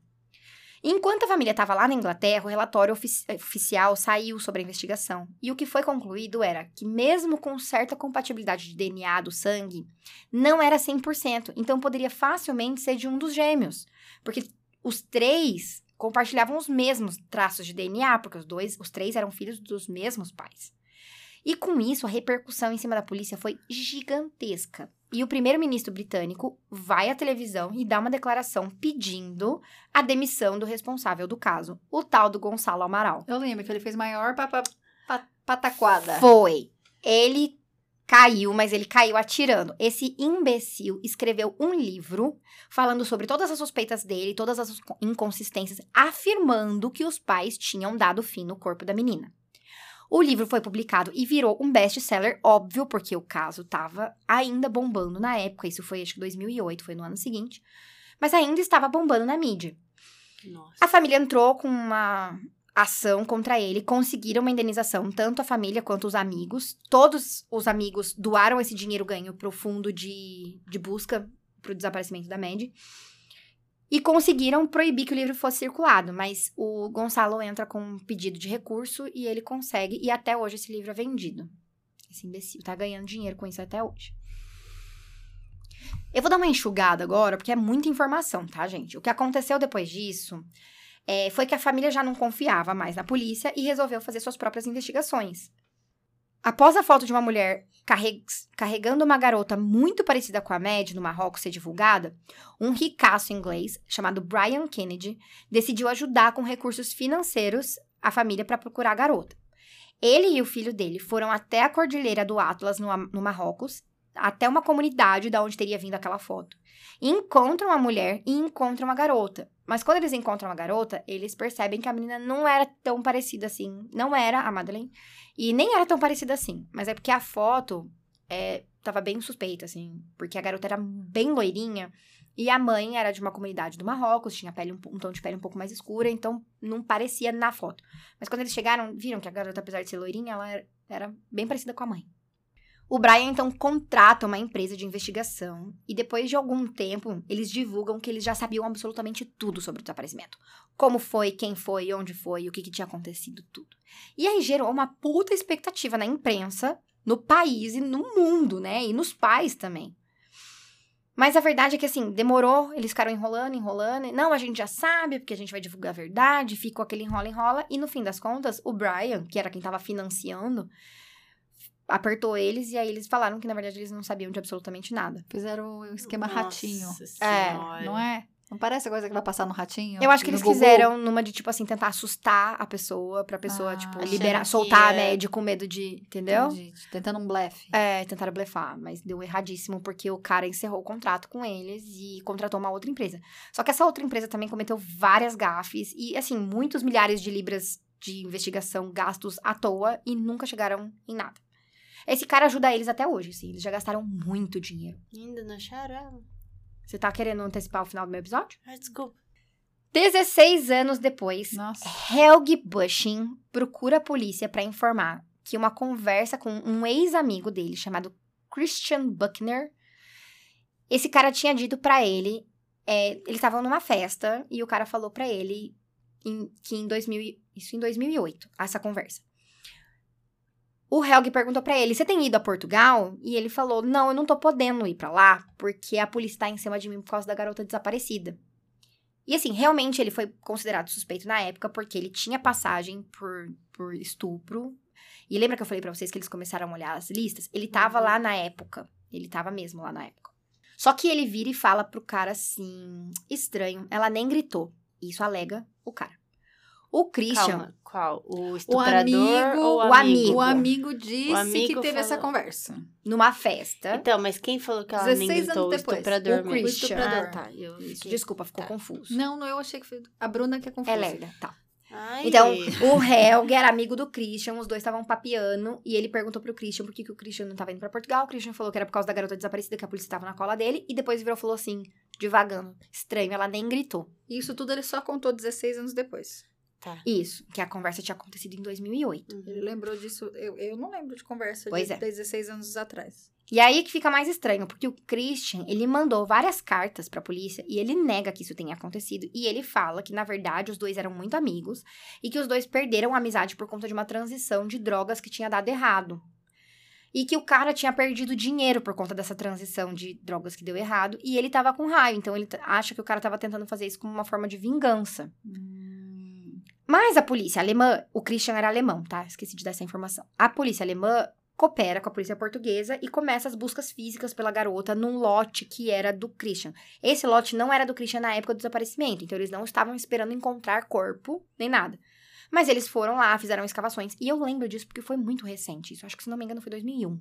Enquanto a família estava lá na Inglaterra, o relatório ofici oficial saiu sobre a investigação. E o que foi concluído era que, mesmo com certa compatibilidade de DNA do sangue, não era 100%. Então, poderia facilmente ser de um dos gêmeos. Porque os três compartilhavam os mesmos traços de DNA, porque os dois, os três eram filhos dos mesmos pais. E com isso, a repercussão em cima da polícia foi gigantesca. E o primeiro-ministro britânico vai à televisão e dá uma declaração pedindo a demissão do responsável do caso, o tal do Gonçalo Amaral. Eu lembro que ele fez maior pataquada. Foi. Ele caiu, mas ele caiu atirando. Esse imbecil escreveu um livro falando sobre todas as suspeitas dele, todas as inconsistências, afirmando que os pais tinham dado fim no corpo da menina. O livro foi publicado e virou um best-seller, óbvio, porque o caso estava ainda bombando na época. Isso foi, acho que 2008, foi no ano seguinte. Mas ainda estava bombando na mídia. Nossa. A família entrou com uma ação contra ele, conseguiram uma indenização, tanto a família quanto os amigos. Todos os amigos doaram esse dinheiro ganho para o fundo de, de busca para o desaparecimento da Mandy e conseguiram proibir que o livro fosse circulado, mas o Gonçalo entra com um pedido de recurso e ele consegue, e até hoje esse livro é vendido. Esse imbecil tá ganhando dinheiro com isso até hoje. Eu vou dar uma enxugada agora, porque é muita informação, tá, gente? O que aconteceu depois disso é, foi que a família já não confiava mais na polícia e resolveu fazer suas próprias investigações. Após a foto de uma mulher carregando uma garota muito parecida com a Mad no Marrocos ser divulgada, um ricaço inglês chamado Brian Kennedy decidiu ajudar com recursos financeiros a família para procurar a garota. Ele e o filho dele foram até a Cordilheira do Atlas, no, no Marrocos, até uma comunidade da onde teria vindo aquela foto. Encontram a mulher e encontram a garota. Mas quando eles encontram a garota, eles percebem que a menina não era tão parecida assim. Não era a Madeleine. E nem era tão parecida assim. Mas é porque a foto é, tava bem suspeita, assim, porque a garota era bem loirinha. E a mãe era de uma comunidade do Marrocos, tinha pele um, um, tom de pele um pouco mais escura, então não parecia na foto. Mas quando eles chegaram, viram que a garota, apesar de ser loirinha, ela era, era bem parecida com a mãe. O Brian então contrata uma empresa de investigação e depois de algum tempo eles divulgam que eles já sabiam absolutamente tudo sobre o desaparecimento. Como foi, quem foi, onde foi, o que, que tinha acontecido, tudo. E aí gerou uma puta expectativa na imprensa, no país e no mundo, né? E nos pais também. Mas a verdade é que, assim, demorou, eles ficaram enrolando, enrolando. Não, a gente já sabe, porque a gente vai divulgar a verdade. Ficou aquele enrola, enrola. E no fim das contas, o Brian, que era quem tava financiando, apertou eles e aí eles falaram que, na verdade, eles não sabiam de absolutamente nada. Fizeram o esquema Nossa ratinho. Senhora. É, não é? Não parece a coisa que vai passar no ratinho? Eu acho que eles Google? fizeram numa de, tipo assim, tentar assustar a pessoa, pra pessoa, ah, tipo, liberar, soltar é... a média com medo de. Entendeu? Entendi. Tentando um blefe. É, tentaram blefar, mas deu erradíssimo, porque o cara encerrou o contrato com eles e contratou uma outra empresa. Só que essa outra empresa também cometeu várias gafes e, assim, muitos milhares de libras de investigação gastos à toa e nunca chegaram em nada. Esse cara ajuda eles até hoje, assim. Eles já gastaram muito dinheiro. Ainda não acharam você tá querendo antecipar o final do meu episódio? Ah, desculpa. 16 anos depois, Nossa. Helge Bushing procura a polícia para informar que uma conversa com um ex-amigo dele chamado Christian Buckner, esse cara tinha dito para ele, é, eles estavam numa festa e o cara falou para ele em, que em 2000, isso em 2008, essa conversa. O Helg perguntou para ele: "Você tem ido a Portugal?" E ele falou: "Não, eu não tô podendo ir para lá, porque a polícia tá em cima de mim por causa da garota desaparecida." E assim, realmente ele foi considerado suspeito na época porque ele tinha passagem por, por estupro. E lembra que eu falei para vocês que eles começaram a olhar as listas? Ele tava lá na época. Ele tava mesmo lá na época. Só que ele vira e fala pro cara assim: estranho, ela nem gritou. Isso alega o cara. O Christian. Calma, qual? O estuprador o amigo, ou o amigo? O amigo disse o amigo que teve falou... essa conversa. Numa festa. Então, mas quem falou que ela nem gritou? O estuprador o mesmo. Christian. O estuprador. Ah, tá. Eu, Desculpa, ficou tá. confuso. Não, não, eu achei que foi... A Bruna que é confusa. É lerda, tá. Ai. Então, o Helg era amigo do Christian, os dois estavam papiando, e ele perguntou pro Christian por que, que o Christian não tava indo pra Portugal. O Christian falou que era por causa da garota desaparecida, que a polícia tava na cola dele, e depois virou e falou assim, devagando. Estranho, ela nem gritou. Isso tudo ele só contou 16 anos depois. Tá. Isso, que a conversa tinha acontecido em 2008. Uhum. Ele lembrou disso, eu, eu não lembro de conversa pois de é. 16 anos atrás. E aí que fica mais estranho, porque o Christian, ele mandou várias cartas pra polícia e ele nega que isso tenha acontecido. E ele fala que, na verdade, os dois eram muito amigos e que os dois perderam a amizade por conta de uma transição de drogas que tinha dado errado. E que o cara tinha perdido dinheiro por conta dessa transição de drogas que deu errado. E ele tava com raiva, então ele acha que o cara tava tentando fazer isso como uma forma de vingança. Hum. Mas a polícia alemã, o Christian era alemão, tá? Esqueci de dar essa informação. A polícia alemã coopera com a polícia portuguesa e começa as buscas físicas pela garota num lote que era do Christian. Esse lote não era do Christian na época do desaparecimento, então eles não estavam esperando encontrar corpo nem nada. Mas eles foram lá, fizeram escavações. E eu lembro disso porque foi muito recente. Isso acho que, se não me engano, foi 2001.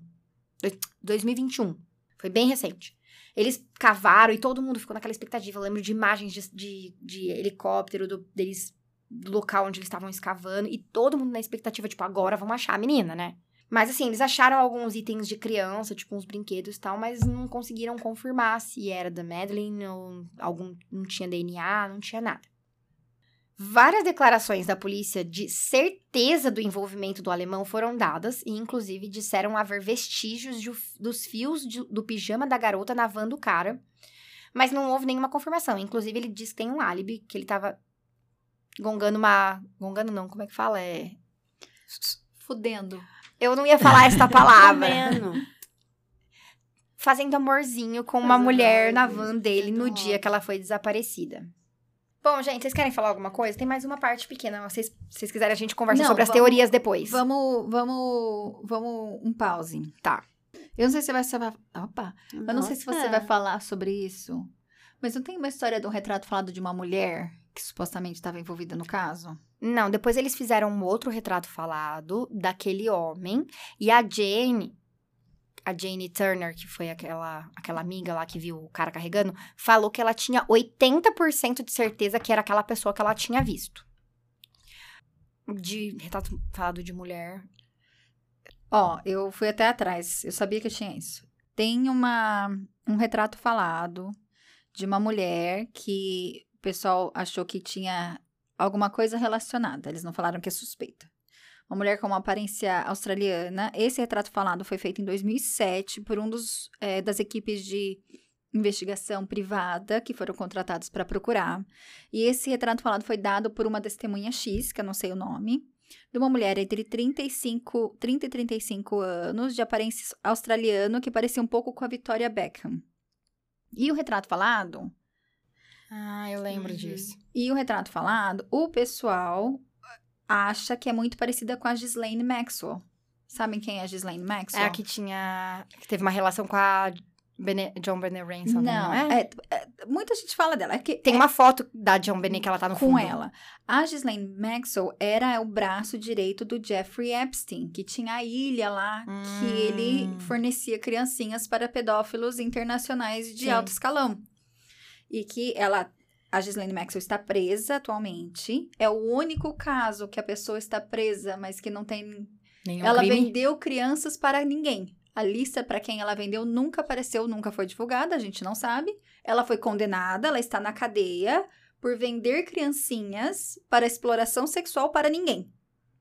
2021. Foi bem recente. Eles cavaram e todo mundo ficou naquela expectativa. Eu lembro de imagens de, de, de helicóptero, do, deles do local onde eles estavam escavando e todo mundo na expectativa, tipo, agora vamos achar a menina, né? Mas assim, eles acharam alguns itens de criança, tipo uns brinquedos e tal, mas não conseguiram confirmar se era da Madeline ou algum não tinha DNA, não tinha nada. Várias declarações da polícia de certeza do envolvimento do alemão foram dadas e, inclusive, disseram haver vestígios de, dos fios de, do pijama da garota na van do cara, mas não houve nenhuma confirmação. Inclusive, ele diz que tem um álibi, que ele estava gongando uma. Gongando não, como é que fala? É. Fudendo. Eu não ia falar esta palavra. Fazendo amorzinho com uma mulher na van dele no dia que ela foi desaparecida. Bom, gente, vocês querem falar alguma coisa? Tem mais uma parte pequena. Se vocês, vocês quiserem, a gente conversa não, sobre vamos, as teorias depois. Vamos, vamos, vamos um pause. Tá. Eu não sei se você vai. Opa! Nossa. Eu não sei se você vai falar sobre isso. Mas não tem uma história de um retrato falado de uma mulher que supostamente estava envolvida no caso? Não, depois eles fizeram um outro retrato falado daquele homem e a Jane, a Jane Turner, que foi aquela, aquela amiga lá que viu o cara carregando, falou que ela tinha 80% de certeza que era aquela pessoa que ela tinha visto. De retrato falado de mulher. Ó, eu fui até atrás, eu sabia que tinha isso. Tem uma, um retrato falado de uma mulher que pessoal achou que tinha alguma coisa relacionada. Eles não falaram que é suspeita. Uma mulher com uma aparência australiana. Esse retrato falado foi feito em 2007 por um dos é, das equipes de investigação privada que foram contratados para procurar. E esse retrato falado foi dado por uma testemunha X, que eu não sei o nome, de uma mulher entre 35, 30 e 35 anos, de aparência australiano, que parecia um pouco com a Victoria Beckham. E o retrato falado. Ah, eu lembro uhum. disso. E o retrato falado, o pessoal acha que é muito parecida com a Ghislaine Maxwell. Sabem quem é a Ghislaine Maxwell? É a que tinha. que teve uma relação com a Bene, John Benet Ransom, não, não é? é? é? Muita gente fala dela. É que Tem é, uma foto da John Benet que ela tá no com fundo. Com ela. A Ghislaine Maxwell era o braço direito do Jeffrey Epstein, que tinha a ilha lá hum. que ele hum. fornecia criancinhas para pedófilos internacionais de Sim. alto escalão. E que ela a Ghislaine Maxwell está presa atualmente. É o único caso que a pessoa está presa, mas que não tem. Nenhum ela crime? vendeu crianças para ninguém. A lista para quem ela vendeu nunca apareceu, nunca foi divulgada, a gente não sabe. Ela foi condenada, ela está na cadeia por vender criancinhas para exploração sexual para ninguém.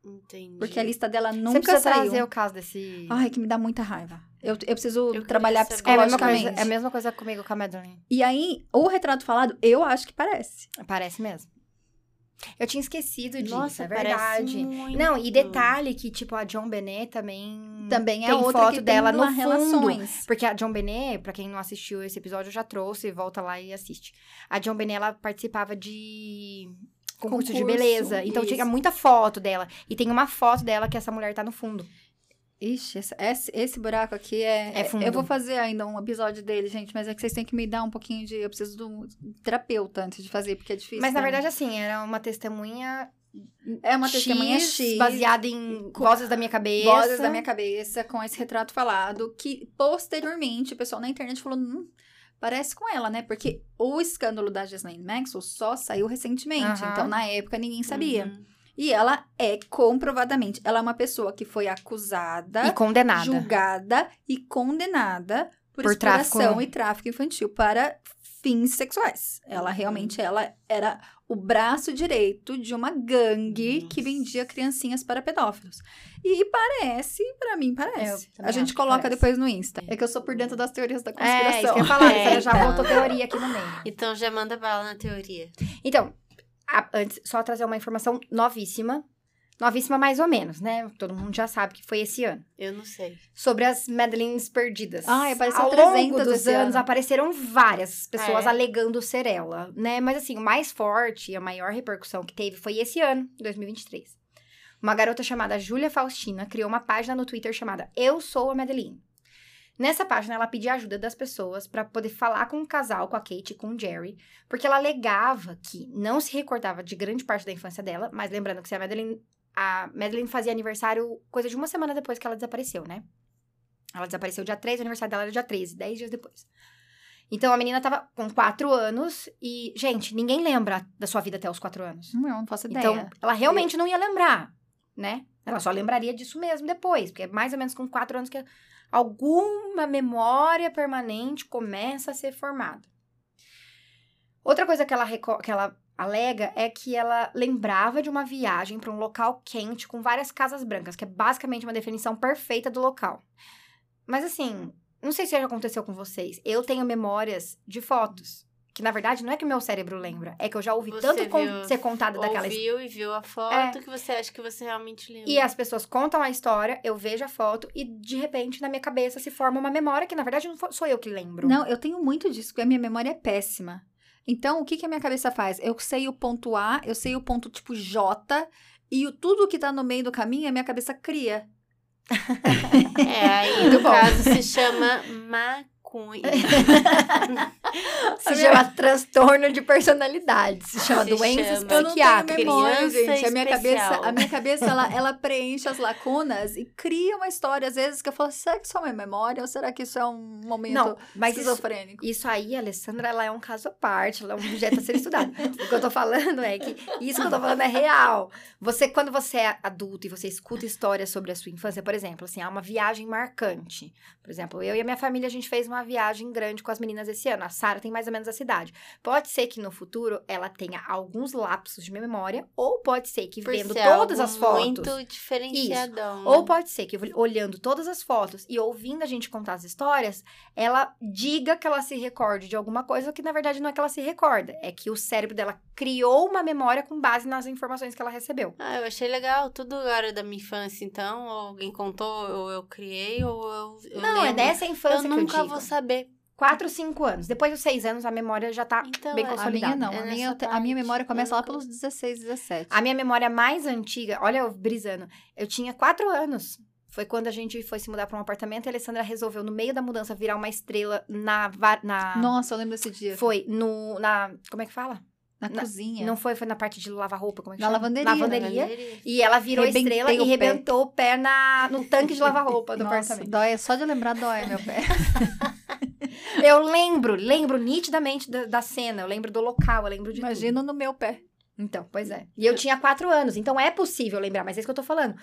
Entendi. Porque a lista dela nunca Você precisa saiu. trazer o caso desse... Ai, que me dá muita raiva. Eu, eu preciso eu trabalhar psicologicamente. É a, coisa, é a, mesma coisa, comigo com a Madeline. E aí, o retrato falado, eu acho que parece. Parece mesmo. Eu tinha esquecido disso, Nossa, é verdade. Muito. Não, e detalhe que, tipo, a John Benet também. Também é tem outra foto que dela tem no relações. fundo. Porque a John Benet, pra quem não assistiu esse episódio, eu já trouxe, volta lá e assiste. A John Benet, ela participava de concurso, concurso de beleza. Então isso. tinha muita foto dela. E tem uma foto dela que essa mulher tá no fundo. Ixi, esse, esse, buraco aqui é, é fundo. Eu vou fazer ainda um episódio dele, gente, mas é que vocês têm que me dar um pouquinho de. Eu preciso de um terapeuta antes de fazer, porque é difícil. Mas na verdade, assim, era uma testemunha. É uma testemunha X, X baseada em com, vozes da minha cabeça. Vozes da minha cabeça, com esse retrato falado, que posteriormente o pessoal na internet falou. Hum, parece com ela, né? Porque o escândalo da Ghislaine Maxwell só saiu recentemente. Então, na época, ninguém sabia. Uhum. E ela é comprovadamente, ela é uma pessoa que foi acusada, e condenada, julgada e condenada por, por exploração tráfico. e tráfico infantil para fins sexuais. Ela uhum. realmente ela era o braço direito de uma gangue Nossa. que vendia criancinhas para pedófilos. E parece, para mim parece. A gente coloca depois no Insta. É que eu sou por dentro das teorias da conspiração. É, isso que eu falar, é, já botou teoria aqui no meio. Então já manda bala na teoria. Então, a, antes, só trazer uma informação novíssima. Novíssima mais ou menos, né? Todo mundo já sabe que foi esse ano. Eu não sei. Sobre as Madelines perdidas. Ah, apareceu Ao 300 longo dos anos, ano. apareceram várias pessoas é. alegando ser ela, né? Mas assim, o mais forte e a maior repercussão que teve foi esse ano, 2023. Uma garota chamada Júlia Faustina criou uma página no Twitter chamada Eu Sou a Madeline. Nessa página, ela pedia ajuda das pessoas para poder falar com o casal, com a Kate e com o Jerry, porque ela alegava que não se recordava de grande parte da infância dela, mas lembrando que se a Madeline, a Madeline fazia aniversário coisa de uma semana depois que ela desapareceu, né? Ela desapareceu dia 3, o aniversário dela era dia 13, 10 dias depois. Então a menina tava com 4 anos e, gente, ninguém lembra da sua vida até os 4 anos. Não, não faço ideia. Então, ela realmente não ia lembrar, né? Ela só lembraria disso mesmo depois, porque é mais ou menos com 4 anos que alguma memória permanente começa a ser formada. Outra coisa que ela, que ela alega é que ela lembrava de uma viagem para um local quente com várias casas brancas, que é basicamente uma definição perfeita do local. Mas assim, não sei se já aconteceu com vocês. Eu tenho memórias de fotos. Que na verdade não é que meu cérebro lembra, é que eu já ouvi você tanto viu, ser contada daquela história. Ouviu e viu a foto é. que você acha que você realmente lembra. E as pessoas contam a história, eu vejo a foto e de repente na minha cabeça se forma uma memória que na verdade não sou eu que lembro. Não, eu tenho muito disso, porque a minha memória é péssima. Então, o que, que a minha cabeça faz? Eu sei o ponto A, eu sei o ponto tipo J, e o, tudo que tá no meio do caminho, a minha cabeça cria. é, aí no caso se chama alcunha. se chama transtorno de personalidade. Se chama Se doença chama. Eu não tenho memória, Criança gente. A minha cabeça, especial. a minha cabeça ela, ela preenche as lacunas e cria uma história, às vezes, que eu falo, será que isso é uma memória ou será que isso é um momento Não, mas isso, esquizofrênico? isso aí, Alessandra, ela é um caso à parte, ela é um objeto a ser estudado. o que eu tô falando é que isso que eu tô falando é real. Você, quando você é adulto e você escuta histórias sobre a sua infância, por exemplo, assim, há uma viagem marcante. Por exemplo, eu e a minha família, a gente fez uma viagem grande com as meninas esse ano. A Sara tem mais ou menos a cidade. Pode ser que no futuro ela tenha alguns lapsos de memória, ou pode ser que Por vendo todas as fotos. Muito diferenciadão. Ou pode ser que olhando todas as fotos e ouvindo a gente contar as histórias, ela diga que ela se recorde de alguma coisa que na verdade não é que ela se recorda, é que o cérebro dela criou uma memória com base nas informações que ela recebeu. Ah, eu achei legal. Tudo agora da minha infância, então. Ou alguém contou, ou eu criei, ou eu. eu não, é lembro. dessa infância Eu que nunca eu digo. vou saber. 4, 5 anos. Depois dos 6 anos, a memória já tá Então, bem é- A consolidada. minha não, É a minha, a minha memória começa lá pelos 16, 17. A minha memória mais antiga, olha eu brisando, eu tinha 4 anos. Foi quando a gente foi se mudar para um apartamento e a Alessandra resolveu, no meio da mudança, virar uma estrela na. na Nossa, eu lembro desse dia. Foi no. Na, como é que fala? Na, na- cozinha. Não foi, foi na parte de lavar roupa, como é que Na chama? lavanderia. Lavanderia. Lavanderia. E ela virou Rebentei estrela e o pé. rebentou o pé na, no tanque de lavar roupa do Nossa, apartamento. dói, só de lembrar dói meu pé. Eu lembro, lembro nitidamente da, da cena, eu lembro do local, eu lembro de tudo. Imagina no meu pé. Então, pois é. E eu tinha quatro anos, então é possível lembrar, mas é isso que eu tô falando.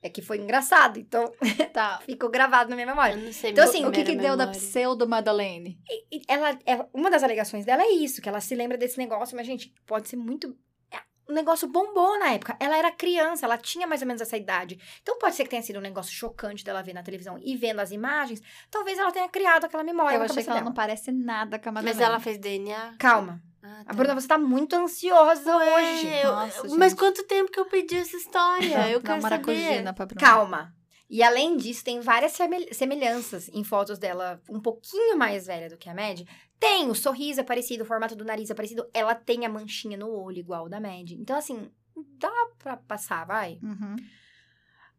É que foi engraçado, então Tá. ficou gravado na minha memória. Eu não sei Então, assim, O que que deu da pseudo Madeleine? E ela, ela- uma das alegações dela é isso, que ela se lembra desse negócio, mas, gente, pode ser muito. é, O negócio bombou na época. Ela era criança, ela tinha mais ou menos essa idade. Então pode ser que tenha sido um negócio chocante dela ver na televisão e vendo as imagens. Talvez ela tenha criado aquela memória. eu achei que ela dela. não parece nada com a Madeleine. Mas ela fez DNA? Calma. Ah, A tá. Bruna, você tá muito ansiosa hoje. É, eu- Nossa, mas gente. quanto tempo que eu pedi essa história? Eu quero saber. pra Bruna. Calma. E além disso, tem várias semel- semelhanças em fotos dela um pouquinho mais velha do que a Mad. Tem, o sorriso é parecido, o formato do nariz é parecido. Ela tem a manchinha no olho igual da Mad. Então, assim, dá pra passar, vai. Uhum.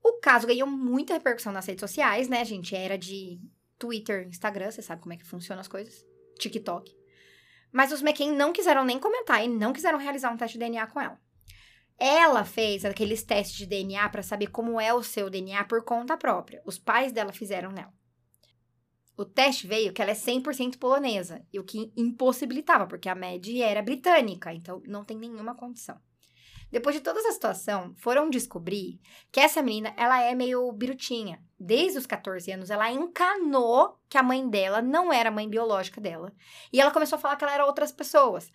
O caso ganhou muita repercussão nas redes sociais, né, gente? Era de Twitter, Instagram, você sabe como é que funcionam as coisas. TikTok. Mas os McCain não quiseram nem comentar e não quiseram realizar um teste de DNA com ela. Ela fez aqueles testes de DNA pra saber como é o seu DNA por conta própria. Os pais dela fizeram nela. O teste veio que ela é 100% polonesa, e o que impossibilitava, porque a Mad era britânica, então não tem nenhuma condição. Depois de toda essa situação, foram descobrir que essa menina, ela é meio birutinha. Desde os 14 anos, ela encanou que a mãe dela não era a mãe biológica dela. E ela começou a falar que ela era outras pessoas.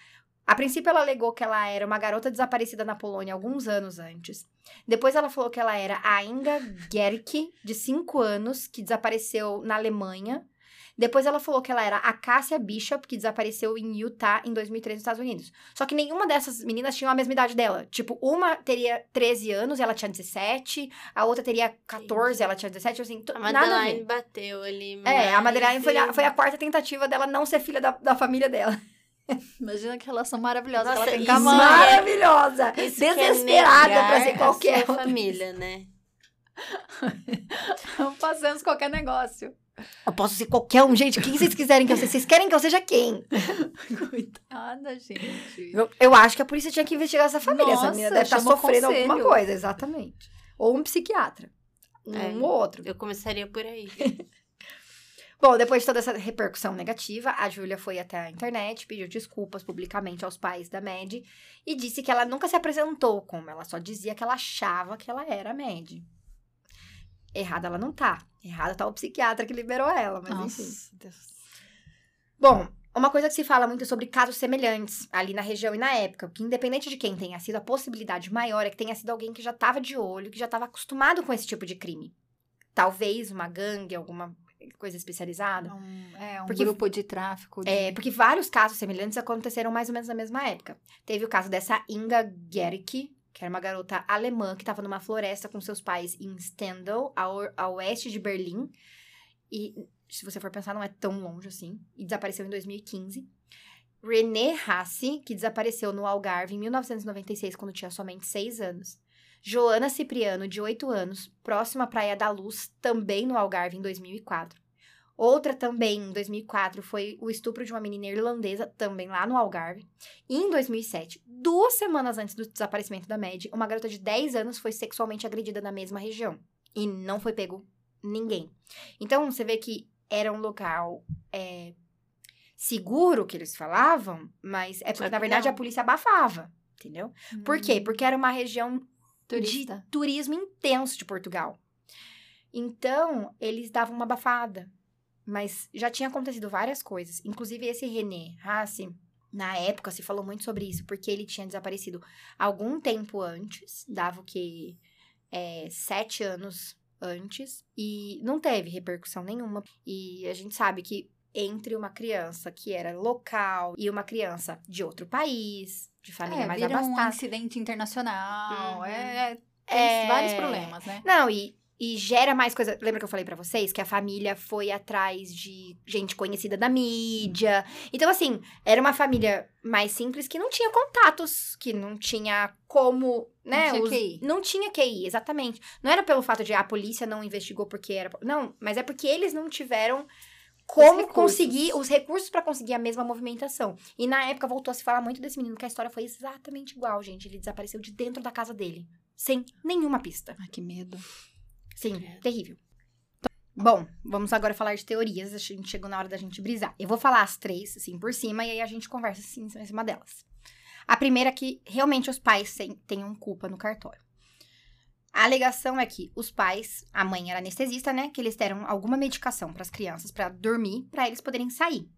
A princípio, ela alegou que ela era uma garota desaparecida na Polônia alguns anos antes. Depois, ela falou que ela era a Inga Gerke, de 5 anos, que desapareceu na Alemanha. Depois, ela falou que ela era a Cássia Bishop, que desapareceu em Utah em 2003, nos Estados Unidos. Só que nenhuma dessas meninas tinha a mesma idade dela. Tipo, uma teria 13 anos e ela tinha 17, a outra teria 14 e ela tinha 17, assim, A nada a Madeline ver. bateu ali. É, a Madeline foi a, foi a quarta tentativa dela não ser filha da, da família dela. Imagina que relação maravilhosa Nossa, que ela tem com a é- mãe. Maravilhosa! Isso é Desesperada pra ser a qualquer família, né? Fazemos qualquer negócio. Eu posso ser qualquer um, gente. Quem vocês quiserem que eu seja? Vocês querem que eu seja quem? Coitada, gente. Eu, eu acho que a polícia tinha que investigar essa família. essa Nossa, menina deve estar o sofrendo alguma conselho. coisa, exatamente. Ou um psiquiatra. Um É. ou outro. Eu começaria por aí. Bom, depois de toda essa repercussão negativa, a Júlia foi até a internet, pediu desculpas publicamente aos pais da Mad e disse que ela nunca se apresentou como, ela só dizia que ela achava que ela era a Mad. Errada ela não tá. Errada tá o psiquiatra que liberou ela, mas enfim. Nossa, Deus. Bom, uma coisa que se fala muito é sobre casos semelhantes ali na região e na época, que independente de quem tenha sido, a possibilidade maior é que tenha sido alguém que já estava de olho, que já estava acostumado com esse tipo de crime. Talvez uma gangue, alguma coisa especializada. Um- é, um Porque- grupo de tráfico. De... É, porque vários casos semelhantes aconteceram mais ou menos na mesma época. Teve o caso dessa Inga Gerke, que era uma garota alemã que estava numa floresta com seus pais em Stendal, ao, a oeste de Berlim. E, se você for pensar, não é tão longe assim. E desapareceu em 2015. René Hassi, que desapareceu no Algarve em 1996, quando tinha somente 6 anos. Joana Cipriano, de 8 anos, próxima à Praia da Luz, também no Algarve, em 2004. Outra também, em 2004, foi o estupro de uma menina irlandesa, também lá no Algarve. E em 2007, duas semanas antes do desaparecimento da Mad, uma garota de 10 anos foi sexualmente agredida na mesma região. E não foi pego ninguém. Então, você vê que era um local é, seguro, que eles falavam, mas é porque, que na verdade, a polícia abafava, entendeu? Por quê? Hum. Porque era uma região Turista. de turismo intenso de Portugal. Então, eles davam uma abafada. Mas já tinha acontecido várias coisas. Inclusive, esse René Rassi, na época, se falou muito sobre isso, porque ele tinha desaparecido algum tempo antes, dava o que? É, sete anos antes, e não teve repercussão nenhuma. E a gente sabe que entre uma criança que era local e uma criança de outro país, de família É, mais vira um abastada. incidente internacional. Uhum. É, é, tem É. vários problemas, né? Não, e, e gera mais coisa. Lembra que eu falei pra vocês que a família foi atrás de gente conhecida da mídia. Então, assim, era uma família mais simples que não tinha contatos, que não tinha como, né? tinha os- QI. Não tinha QI, exatamente. Não era pelo fato de ah, a polícia não investigou porque era. Não, mas é porque eles não tiveram. Como recursos. conseguir os recursos pra conseguir a mesma movimentação. E na época voltou a se falar muito desse menino, que a história foi exatamente igual, gente. Ele desapareceu de dentro da casa dele, sem nenhuma pista. Ai, que medo. Sim, Credo. terrível. Bom, vamos agora falar de teorias. A gente chegou na hora da gente brisar. Eu vou falar as três, assim, por cima, e aí a gente conversa, assim, em cima delas. A primeira é que realmente os pais ten- tenham culpa no cartório. A alegação é que os pais, a mãe era anestesista, né? Que eles deram alguma medicação para as crianças para dormir, para eles poderem sair.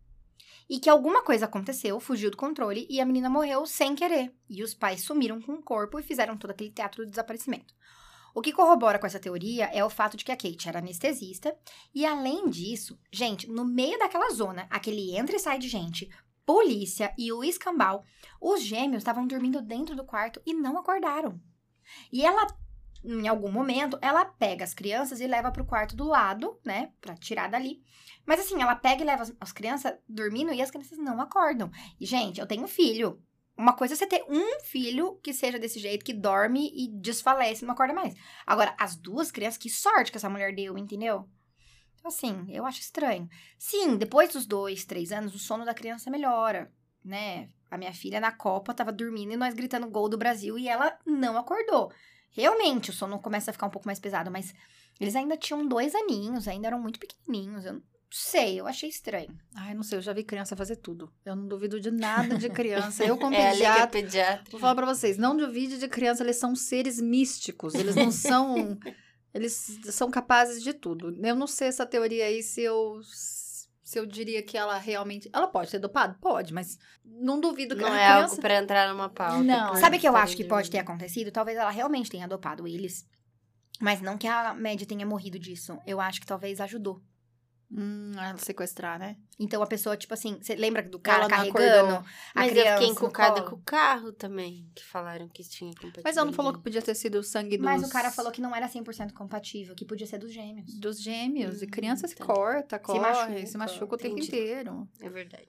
E que alguma coisa aconteceu, fugiu do controle e a menina morreu sem querer. E os pais sumiram com o corpo e fizeram todo aquele teatro do desaparecimento. O que corrobora com essa teoria é o fato de que a Kate era anestesista e, além disso, gente, no meio daquela zona, aquele entra e sai de gente, polícia e o escambau, os gêmeos estavam dormindo dentro do quarto e não acordaram. E ela, em algum momento, ela pega as crianças e leva pro quarto do lado, né, pra tirar dali. Mas assim, ela pega e leva as, as crianças dormindo e as crianças não acordam. E, gente, eu tenho filho. Uma coisa é você ter um filho que seja desse jeito, que dorme e desfalece não acorda mais. Agora, as duas crianças, que sorte que essa mulher deu, entendeu? Então, assim, eu acho estranho. Sim, depois dos dois, três anos, o sono da criança melhora, né? A minha filha na Copa tava dormindo e nós gritando gol do Brasil e ela não acordou. Realmente, o sono começa a ficar um pouco mais pesado, mas eles ainda tinham dois aninhos, ainda eram muito pequenininhos. Eu sei, eu achei estranho. Ai, não sei, eu já vi criança fazer tudo. Eu não duvido de nada de criança. Eu, como É, ali que é pediatra, pediatra. vou falar pra vocês, não duvide de criança, eles são seres místicos. Eles não são... eles são capazes de tudo. Eu não sei essa teoria aí se eu... Se eu diria que ela realmente... Ela pode ter dopado? Pode, mas não duvido que Não a é criança... algo pra entrar numa pauta. Não. Sabe o que eu acho que pode ter acontecido? Talvez ela realmente tenha adotado eles. Mas não que a Mad tenha morrido disso. Eu acho que talvez ajudou. Hum, ela sequestrar, né? Então a pessoa, tipo assim, você lembra do cara Ela carregando acordou. a Mas eu criança fiquei encucada com o carro também, que falaram que tinha compatibilidade. Mas ela não falou que podia ter sido o sangue dos... Mas o cara falou que não era 100% compatível, que podia ser dos gêmeos. Dos gêmeos. e Hum, criança se tá. corta, corre, machuca, se machuca o tempo inteiro. É verdade.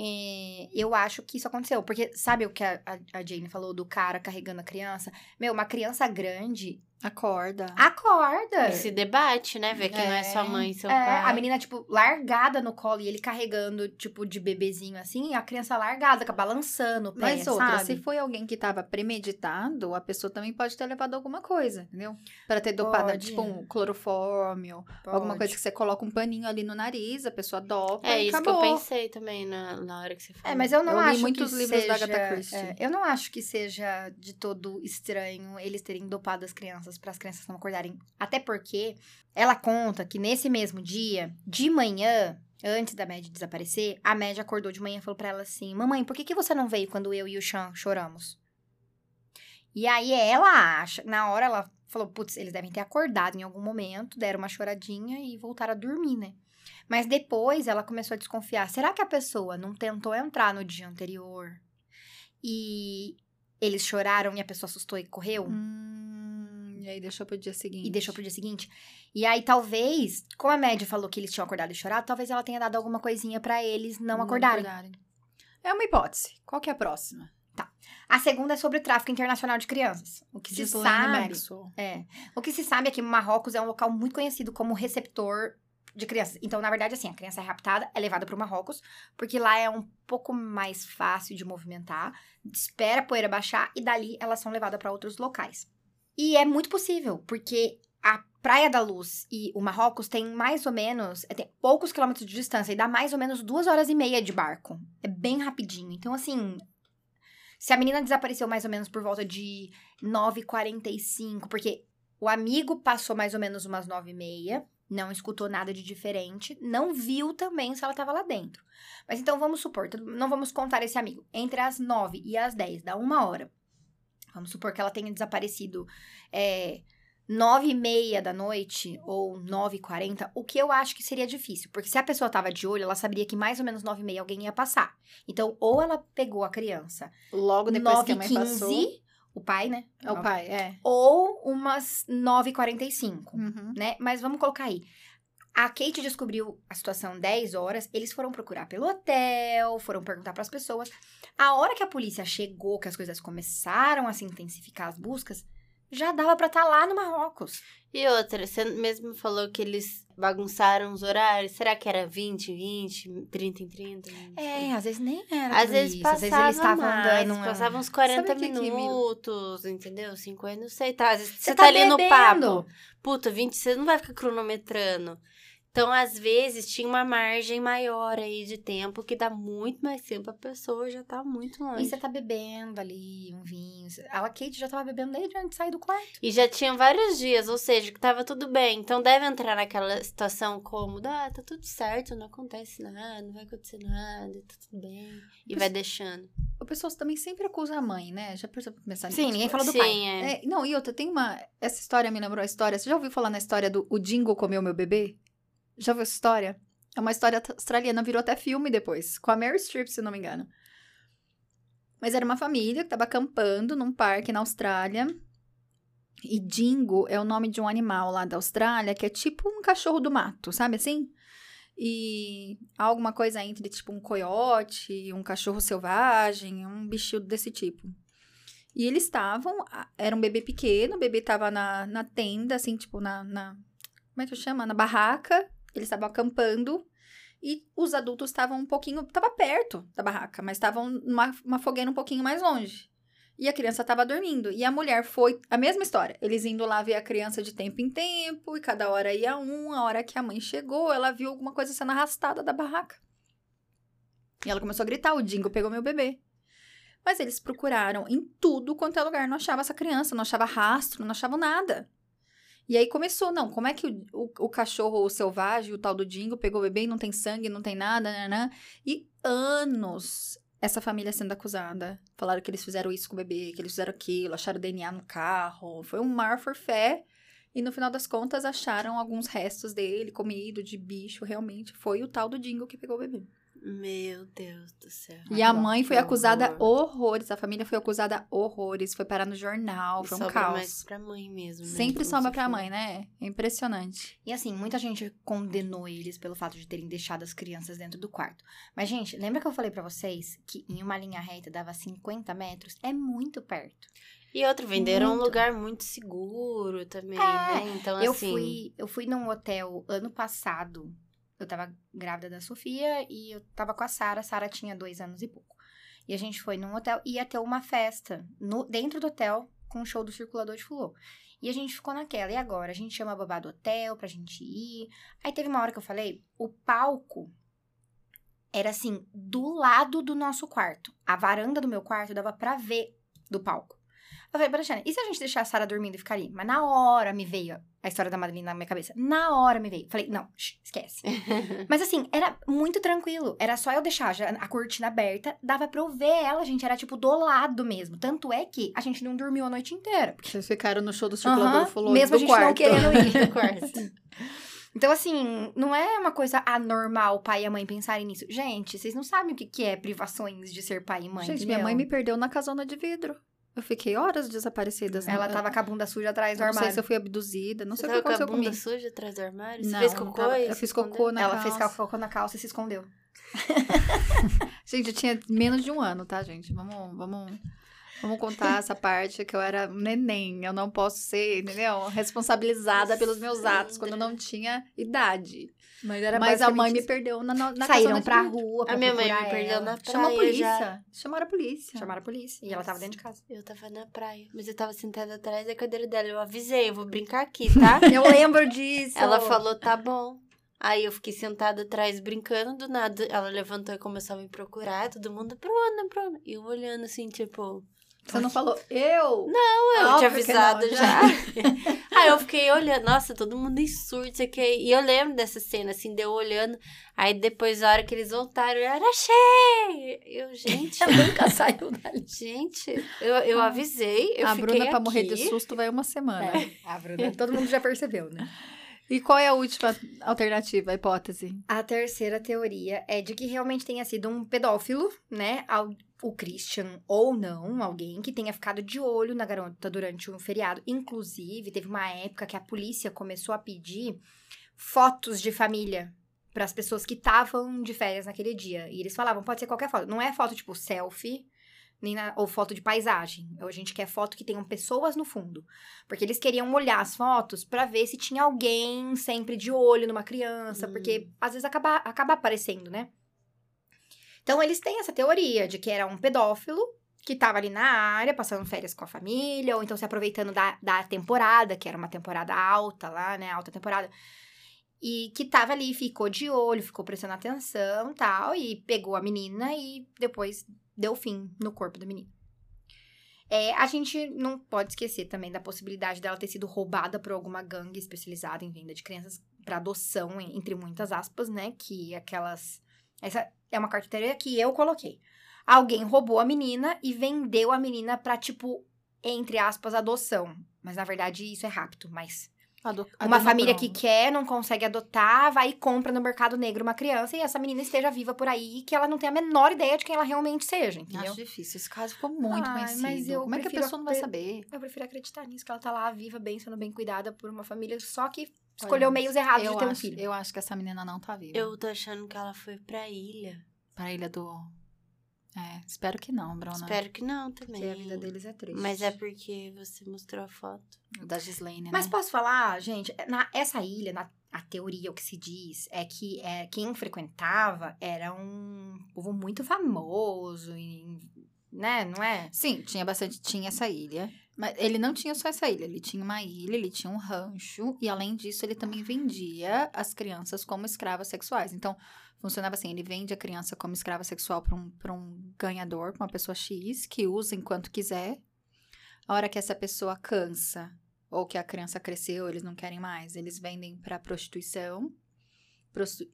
É, eu acho que isso aconteceu. Porque sabe o que a, a, a Jane falou do cara carregando a criança? Meu, uma criança grande Acorda. acorda. E se debate, né? Ver que não é sua É. mãe e seu É, pai. a menina, tipo, largada no colo e ele carregando, tipo, de bebezinho assim, e a criança largada, balançando o pé, Mas outra, sabe? se foi alguém que tava premeditado, a pessoa também pode ter levado alguma coisa, entendeu? Pra ter dopado, Pode. tipo, um clorofórmio, alguma Pode. coisa que você coloca um paninho ali no nariz, a pessoa dopa É e isso acabou. que eu pensei também na, na hora que você falou. É, mas eu não Eu li acho muitos que livros da seja, Agatha Christie. é, eu não acho que seja de todo estranho eles terem dopado as crianças para as crianças não acordarem. Até porque ela conta que nesse mesmo dia, de manhã, antes da Mad desaparecer, a Mad acordou de manhã e falou pra ela assim: "Mamãe, por que que você não veio quando eu e o Chan choramos?" E aí ela acha, na hora ela falou: "Putz, eles devem ter acordado em algum momento, deram uma choradinha e voltaram a dormir, né?" Mas depois ela começou a desconfiar. Será que a pessoa não tentou entrar no dia anterior e eles choraram e a pessoa assustou e correu? Hum, e aí deixou pro dia seguinte. E deixou pro dia seguinte? E aí, talvez, como a média falou que eles tinham acordado e chorado, talvez ela tenha dado alguma coisinha pra eles não, acordarem. É uma hipótese. Qual que é a próxima? A segunda é sobre o tráfico internacional de crianças. O que se Ghislaine sabe. É. O que se sabe é que Marrocos é um local muito conhecido como receptor de crianças. Então, na verdade, assim, a criança é raptada, é levada para o Marrocos, porque lá é um pouco mais fácil de movimentar, espera a poeira baixar e dali elas são levadas para outros locais. E é muito possível, porque a Praia da Luz e o Marrocos tem mais ou menos, é, tem poucos quilômetros de distância e dá mais ou menos duas horas e meia de barco. É bem rapidinho. Então, assim, se a menina desapareceu mais ou menos por volta de 9h45, porque o amigo passou mais ou menos umas 9h30, não escutou nada de diferente, não viu também se ela estava lá dentro. Mas então vamos supor, não vamos contar esse amigo, entre as 9 e as 10, dá uma hora. Vamos supor que ela tenha desaparecido é, nove e meia da noite ou nove e quarenta, o que eu acho que seria difícil, porque se a pessoa tava de olho, ela saberia que mais ou menos nove e meia alguém ia passar. Então, ou ela pegou a criança logo depois 9, que a mãe 15, passou. O pai, né? É o pai, é. Ou umas 9h45, uhum. né? Mas vamos colocar aí. A Kate descobriu a situação 10 horas, eles foram procurar pelo hotel, foram perguntar para as pessoas. A hora que a polícia chegou, que as coisas começaram a se intensificar as buscas, já dava para estar tá lá no Marrocos. E outra, você mesmo falou que eles bagunçaram os horários. Será que era 20, 20, 30 em 30? É, às vezes nem era. Às vezes isso. passava às vezes eles estavam mais, dando. Passavam uns 40 que minutos, que entendeu? 50, não sei. Tá, às vezes você, Você tá, tá ali no papo. Puta, 20, você não vai ficar cronometrando. Então, às vezes, tinha uma margem maior aí de tempo que dá muito mais tempo. A pessoa já tá muito longe. E você tá bebendo ali um vinho. A Kate já tava bebendo desde antes de sair do quarto. E já tinham vários dias, ou seja, que tava tudo bem. Então deve entrar naquela situação cômoda, ah, tá tudo certo, não acontece nada, não vai acontecer nada, tá tudo bem. E vai deixando. O pessoal também sempre acusa a mãe, né? Já percebeu pensar Sim, ninguém falou do Sim, pai. é. É, não, e outra, tem uma. Essa história me lembrou a história. Você já ouviu falar na história do O Dingo comeu meu bebê? Já ouviu essa história? É uma história australiana, virou até filme depois, com a Mary Streep, se não me engano. Mas era uma família que estava acampando num parque na Austrália. E dingo é o nome de um animal lá da Austrália que é tipo um cachorro do mato, sabe assim? E alguma coisa entre tipo um coiote, um cachorro selvagem, um bicho desse tipo. E eles estavam, era um bebê pequeno, o bebê tava na, na tenda, assim, tipo, na, na. Como é que chama? Na barraca. Eles estavam acampando. E os adultos estavam um pouquinho. Tava perto da barraca, mas estavam numa uma fogueira um pouquinho mais longe. E a criança estava dormindo. E a mulher foi. A mesma história. Eles indo lá ver a criança de tempo em tempo. E cada hora ia um. A hora que a mãe chegou, ela viu alguma coisa sendo arrastada da barraca. E ela começou a gritar: o Dingo pegou meu bebê. Mas eles procuraram em tudo quanto é lugar, não achava essa criança, não achava rastro, não achavam nada. E aí começou, não, como é que o, o, o cachorro o selvagem, o tal do Dingo, pegou o bebê e não tem sangue, não tem nada, né, né? E anos essa família sendo acusada. Falaram que eles fizeram isso com o bebê, que eles fizeram aquilo, acharam DNA no carro. Foi um mar forfé. E no final das contas acharam alguns restos dele, comido, de bicho. Realmente foi o tal do Dingo que pegou o bebê. Meu Deus do céu. E a mãe foi acusada horror. horrores, a família foi acusada horrores, foi parar no jornal, foi um Sobra caos. mais pra mãe mesmo, né? Sempre Como sobra você pra falou. mãe, né? É impressionante. E assim, muita gente condenou eles pelo fato de terem deixado as crianças dentro do quarto. Mas, gente, lembra que eu falei pra vocês que em uma linha reta dava 50 metros? É muito perto. E outro, venderam um Muito. lugar muito seguro também, É, né? Então, eu assim... fui, eu fui num hotel ano passado. Eu tava grávida da Sofia e eu tava com a Sara. A Sara tinha dois anos e pouco. E a gente foi num hotel e ia ter uma festa no, dentro do hotel com o show do Circulador de Fulô. E a gente ficou naquela. E agora? A gente chama a babá do hotel pra gente ir. Aí teve uma hora que eu falei, o palco era assim, do lado do nosso quarto. A varanda do meu quarto dava pra ver do palco. Eu falei, Brachana, e se a gente deixar a Sara dormindo e ficar ali? Mas na hora me veio a história da Madeline na minha cabeça. Na hora me veio. Falei, não, esquece. Mas assim, era muito tranquilo. Era só eu deixar a cortina aberta, dava pra eu ver ela, gente. Era tipo do lado mesmo. Tanto é que a gente não dormiu a noite inteira. Vocês ficaram no show do circulador Aham, falou mesmo a gente quarto. não querendo ir. Do quarto. Então, assim, não é uma coisa anormal o pai e a mãe pensarem nisso. Gente, vocês não sabem o que, que é privações de ser pai e mãe. Gente, minha entendeu? mãe me perdeu na casona de vidro. Eu fiquei horas desaparecidas. Ela Eu- tava com a bunda suja atrás do eu Não sei armário. se eu fui abduzida, não Você sei o que tava com a aconteceu bunda comigo. suja atrás do armário? Você Não, fez não cocô tava- e eu se fiz escondeu? cocô na Ela fez calça. cocô na calça e se escondeu. Gente, eu tinha menos de um ano, tá, gente? Vamos, vamos, Vamos contar essa parte que eu era um neném. Eu não posso ser, entendeu? Responsabilizada pelos meus atos quando eu não tinha idade. Mas, era Mas a mãe me perdeu na, na. Saíram de pra vidro. rua pra A minha mãe me procurar perdeu ela. na praia. Chamou a polícia. já. Chamaram a polícia. Chamaram a polícia. E ela tava dentro de casa. Eu tava na praia, mas eu tava sentada atrás da cadeira dela. Eu avisei, eu vou brincar aqui, tá? Eu lembro disso. Ela falou, tá bom. Aí eu fiquei sentada atrás brincando, do nada ela levantou e começou a me procurar, todo mundo, Bruna, Bruna. E eu olhando assim, tipo, Você não falou, eu? eu Óbvio tinha avisado não, já. aí eu fiquei olhando, nossa, todo mundo em surto, sei que. E eu lembro dessa cena, assim, deu olhando. Aí depois, a hora que eles voltaram, eu era achei! Eu, gente, nunca saiu dali. gente, eu, eu avisei, eu a fiquei Bruna, pra aqui. morrer de susto, vai uma semana. É, a Bruna, todo mundo já percebeu, né? E qual é a última alternativa, a hipótese? A terceira teoria é de que realmente tenha sido um pedófilo, né? O Christian ou não, alguém que tenha ficado de olho na garota durante um feriado. Inclusive, teve uma época que a polícia começou a pedir fotos de família para as pessoas que estavam de férias naquele dia. E eles falavam, pode ser qualquer foto. Não é foto tipo selfie, nem na- ou foto de paisagem. A gente quer foto que tenham pessoas no fundo. Porque eles queriam olhar as fotos pra ver se tinha alguém sempre de olho numa criança, Hum. porque às vezes acaba, acaba aparecendo, né? Então eles têm essa teoria de que era um pedófilo que tava ali na área, passando férias com a família, ou então se aproveitando da, da temporada, que era uma temporada alta lá, né? Alta temporada. E que tava ali, ficou de olho, ficou prestando atenção tal, e pegou a menina e depois deu fim no corpo da menina. É, a gente não pode esquecer também da possibilidade dela ter sido roubada por alguma gangue especializada em venda de crianças para adoção, en- entre muitas aspas, né? Que aquelas. Essa é uma carteira que eu coloquei. Alguém roubou a menina e vendeu a menina pra, tipo, entre aspas, adoção. Mas na verdade isso é rápido, mas uma família que quer, não consegue adotar, vai e compra no mercado negro uma criança e essa menina esteja viva por aí, que ela não tem a menor ideia de quem ela realmente seja, entendeu? Acho difícil. Esse caso ficou muito Ai, conhecido. mas eu Como é que a pessoa não vai saber? Eu prefiro acreditar nisso, que ela tá lá viva, bem, sendo bem cuidada por uma família, só que escolheu Olha, meios errados de ter um acho, filho. Eu acho que essa menina não tá viva. Eu tô achando que ela foi pra ilha. Pra ilha do... É, espero que não, Bruna. Espero que não também. Porque a vida deles é triste. Mas é porque você mostrou a foto. Da Gislaine, Mas né? posso falar, gente, na, essa ilha, na a teoria, o que se diz, é que é, quem frequentava era um povo muito famoso, e, né? Não é? Sim, tinha bastante, tinha essa ilha. Mas ele não tinha só essa ilha, ele tinha uma ilha, ele tinha um rancho, e além disso, ele também vendia as crianças como escravas sexuais. Então, funcionava assim: ele vende a criança como escrava sexual para um, um ganhador, pra uma pessoa X, que usa enquanto quiser. A hora que essa pessoa cansa, ou que a criança cresceu, eles não querem mais, eles vendem para prostituição.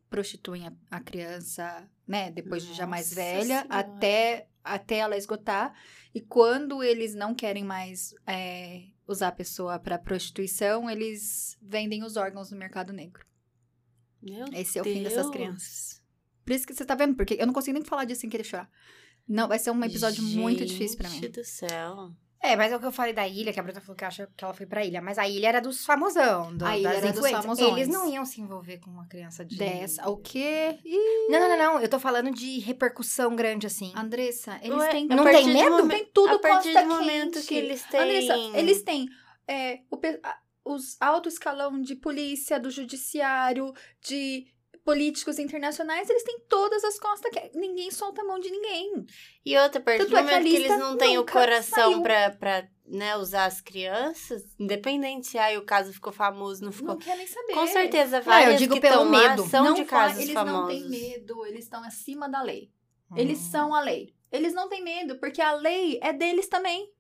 Prostituem a, a criança, né, depois de já mais Nossa velha, Senhora. até, até ela esgotar. E quando eles não querem mais é, usar a pessoa para prostituição, eles vendem os órgãos no mercado negro. Meu Esse é o fim dessas crianças. Por isso que você tá vendo, porque eu não consigo nem falar disso sem querer chorar. Não, vai ser um episódio muito difícil pra mim. Gente do céu. É, mas é o que eu falei da ilha, que a Bruna falou que acha que ela foi pra ilha. Mas a ilha era dos famosão, do, A ilha das era dos famosões. Eles não iam se envolver com uma criança de... Dessa, o quê? Ih, Não, não, não, não. Eu tô falando de repercussão grande, assim. Andressa, eles Ué, têm... Não tem do medo? momen- Tem tudo A partir do momento quente. que eles têm... Andressa, eles têm é, o os alto escalão de polícia, do judiciário, de políticos internacionais, eles têm todas as costas que ninguém solta a mão de ninguém. E outra, a partir Tanto do é que momento que, lista eles não têm o coração pra, pra né, usar as crianças, independente se aí o caso ficou famoso, não ficou... Não quer nem saber. Com certeza, eu várias digo que pelo medo. são não de casos eles famosos. não têm medo, eles estão acima da lei. Hum, Eles são a lei. Eles não têm medo, porque a lei é deles também.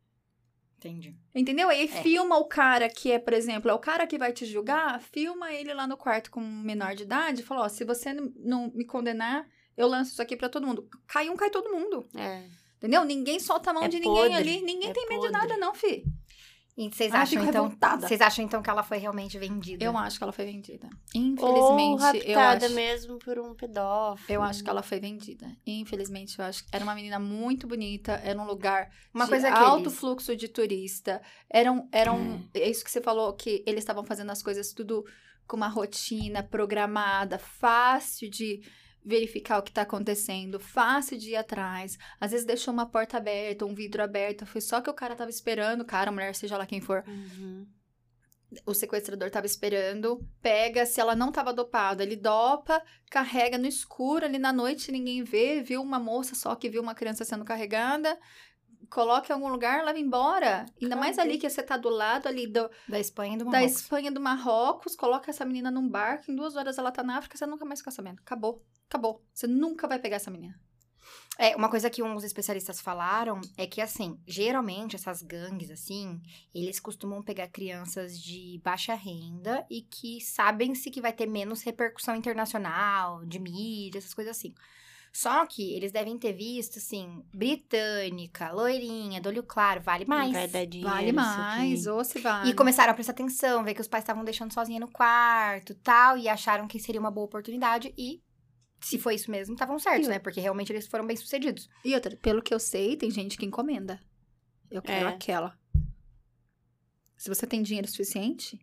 Entendi. Entendeu? Aí É. filma o cara que é, por exemplo, é o cara que vai te julgar, filma ele lá no quarto com um menor de idade e fala, ó, se você não- me condenar, eu lanço isso aqui pra todo mundo. Cai um, cai todo mundo. É. Entendeu? Ninguém solta a mão É de ninguém podre, ali. Ninguém é tem medo de podre. nada, não, fi. E vocês Ai, acham, então... revoltada. Vocês acham, então, que ela foi realmente vendida? Eu acho que ela foi vendida. Ou Infelizmente, eu raptada acho. mesmo por um pedófilo. Eu acho que ela foi vendida. Infelizmente, eu acho que era uma menina muito bonita, era um lugar Uma de coisa que alto eles- fluxo de turista. Eram, eram, é isso que você falou que eles estavam fazendo as coisas tudo com uma rotina programada, fácil de verificar o que tá acontecendo, fácil de ir atrás. Às vezes deixou uma porta aberta, um vidro aberto, foi só que o cara tava esperando, cara, a mulher, seja lá quem for, Uhum. o sequestrador tava esperando, pega, se ela não tava dopada, ele dopa, carrega no escuro, ali na noite ninguém vê, viu uma moça só que viu uma criança sendo carregada, coloca em algum lugar, leva embora. Ainda mais ali que você tá do lado ali do, Da Espanha do da Marrocos. Espanha do Marrocos, coloca essa menina num barco, em duas horas ela tá na África, você nunca mais fica sabendo. Acabou. Acabou. Você nunca vai pegar essa menina. É, uma coisa que uns especialistas falaram é que, assim, geralmente essas gangues, assim, eles costumam pegar crianças de baixa renda e que sabem-se que vai ter menos repercussão internacional, de mídia, essas coisas assim. Só que eles devem ter visto, assim, britânica, loirinha, do olho claro, vale mais. Vai dar dinheiro, Vale mais, ou se vale. E começaram a prestar atenção, ver que os pais estavam deixando sozinha no quarto tal, e acharam que seria uma boa oportunidade e. Se foi isso mesmo, estavam certos, né? Porque realmente eles foram bem sucedidos. E outra, pelo que eu sei, tem gente que encomenda. Eu quero É. aquela. Se você tem dinheiro suficiente.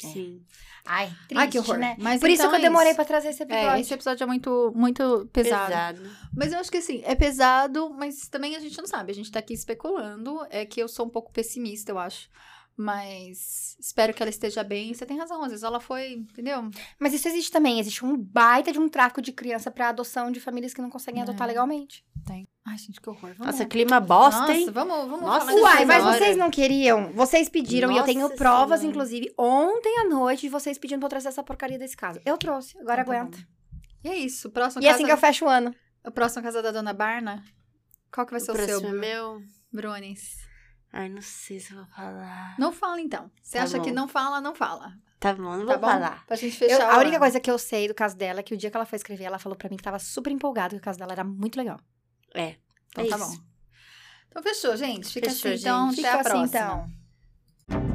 Sim. Ai, triste, Ai, que horror. né? Mas Por isso então que eu é demorei isso. pra trazer esse episódio. É, esse episódio é muito, muito pesado. Pesado. Mas eu acho que assim, é pesado, mas também a gente não sabe. A gente tá aqui especulando. É que eu sou um pouco pessimista, eu acho. Mas espero que ela esteja bem. Você tem razão, às vezes ela foi, entendeu? Mas isso existe também. Existe um baita de um tráfico de criança pra adoção de famílias que não conseguem adotar É. legalmente. Tem. Ai, gente, que horror. Vamos Nossa, clima bosta, Nossa, hein? vamos, vamos Nossa, falar Uai, mas vocês não queriam? Vocês pediram e eu tenho Nossa provas, Senhora. inclusive, ontem à noite, de vocês pedindo pra eu trazer essa porcaria desse caso. Eu trouxe, agora Então tá aguenta. bom. E é isso. Próximo E casa, assim que eu fecho o ano. a próxima casa da Dona Barna. Qual que vai ser o o, seu, próximo é meu. Brunis? Ai, não sei se eu vou falar. Não fala então. Você Tá acha que bom. não fala, não fala. Tá bom, não Tá vou bom? falar. Pra gente Eu- fechar a o única coisa que eu sei do caso dela é que o dia que ela foi escrever, ela falou pra mim que tava super empolgada, que o caso dela era muito legal. É. Então é tá isso. bom. Então fechou, gente. Fica Fechou, assim, então. gente. Até a Fica assim, próxima. então.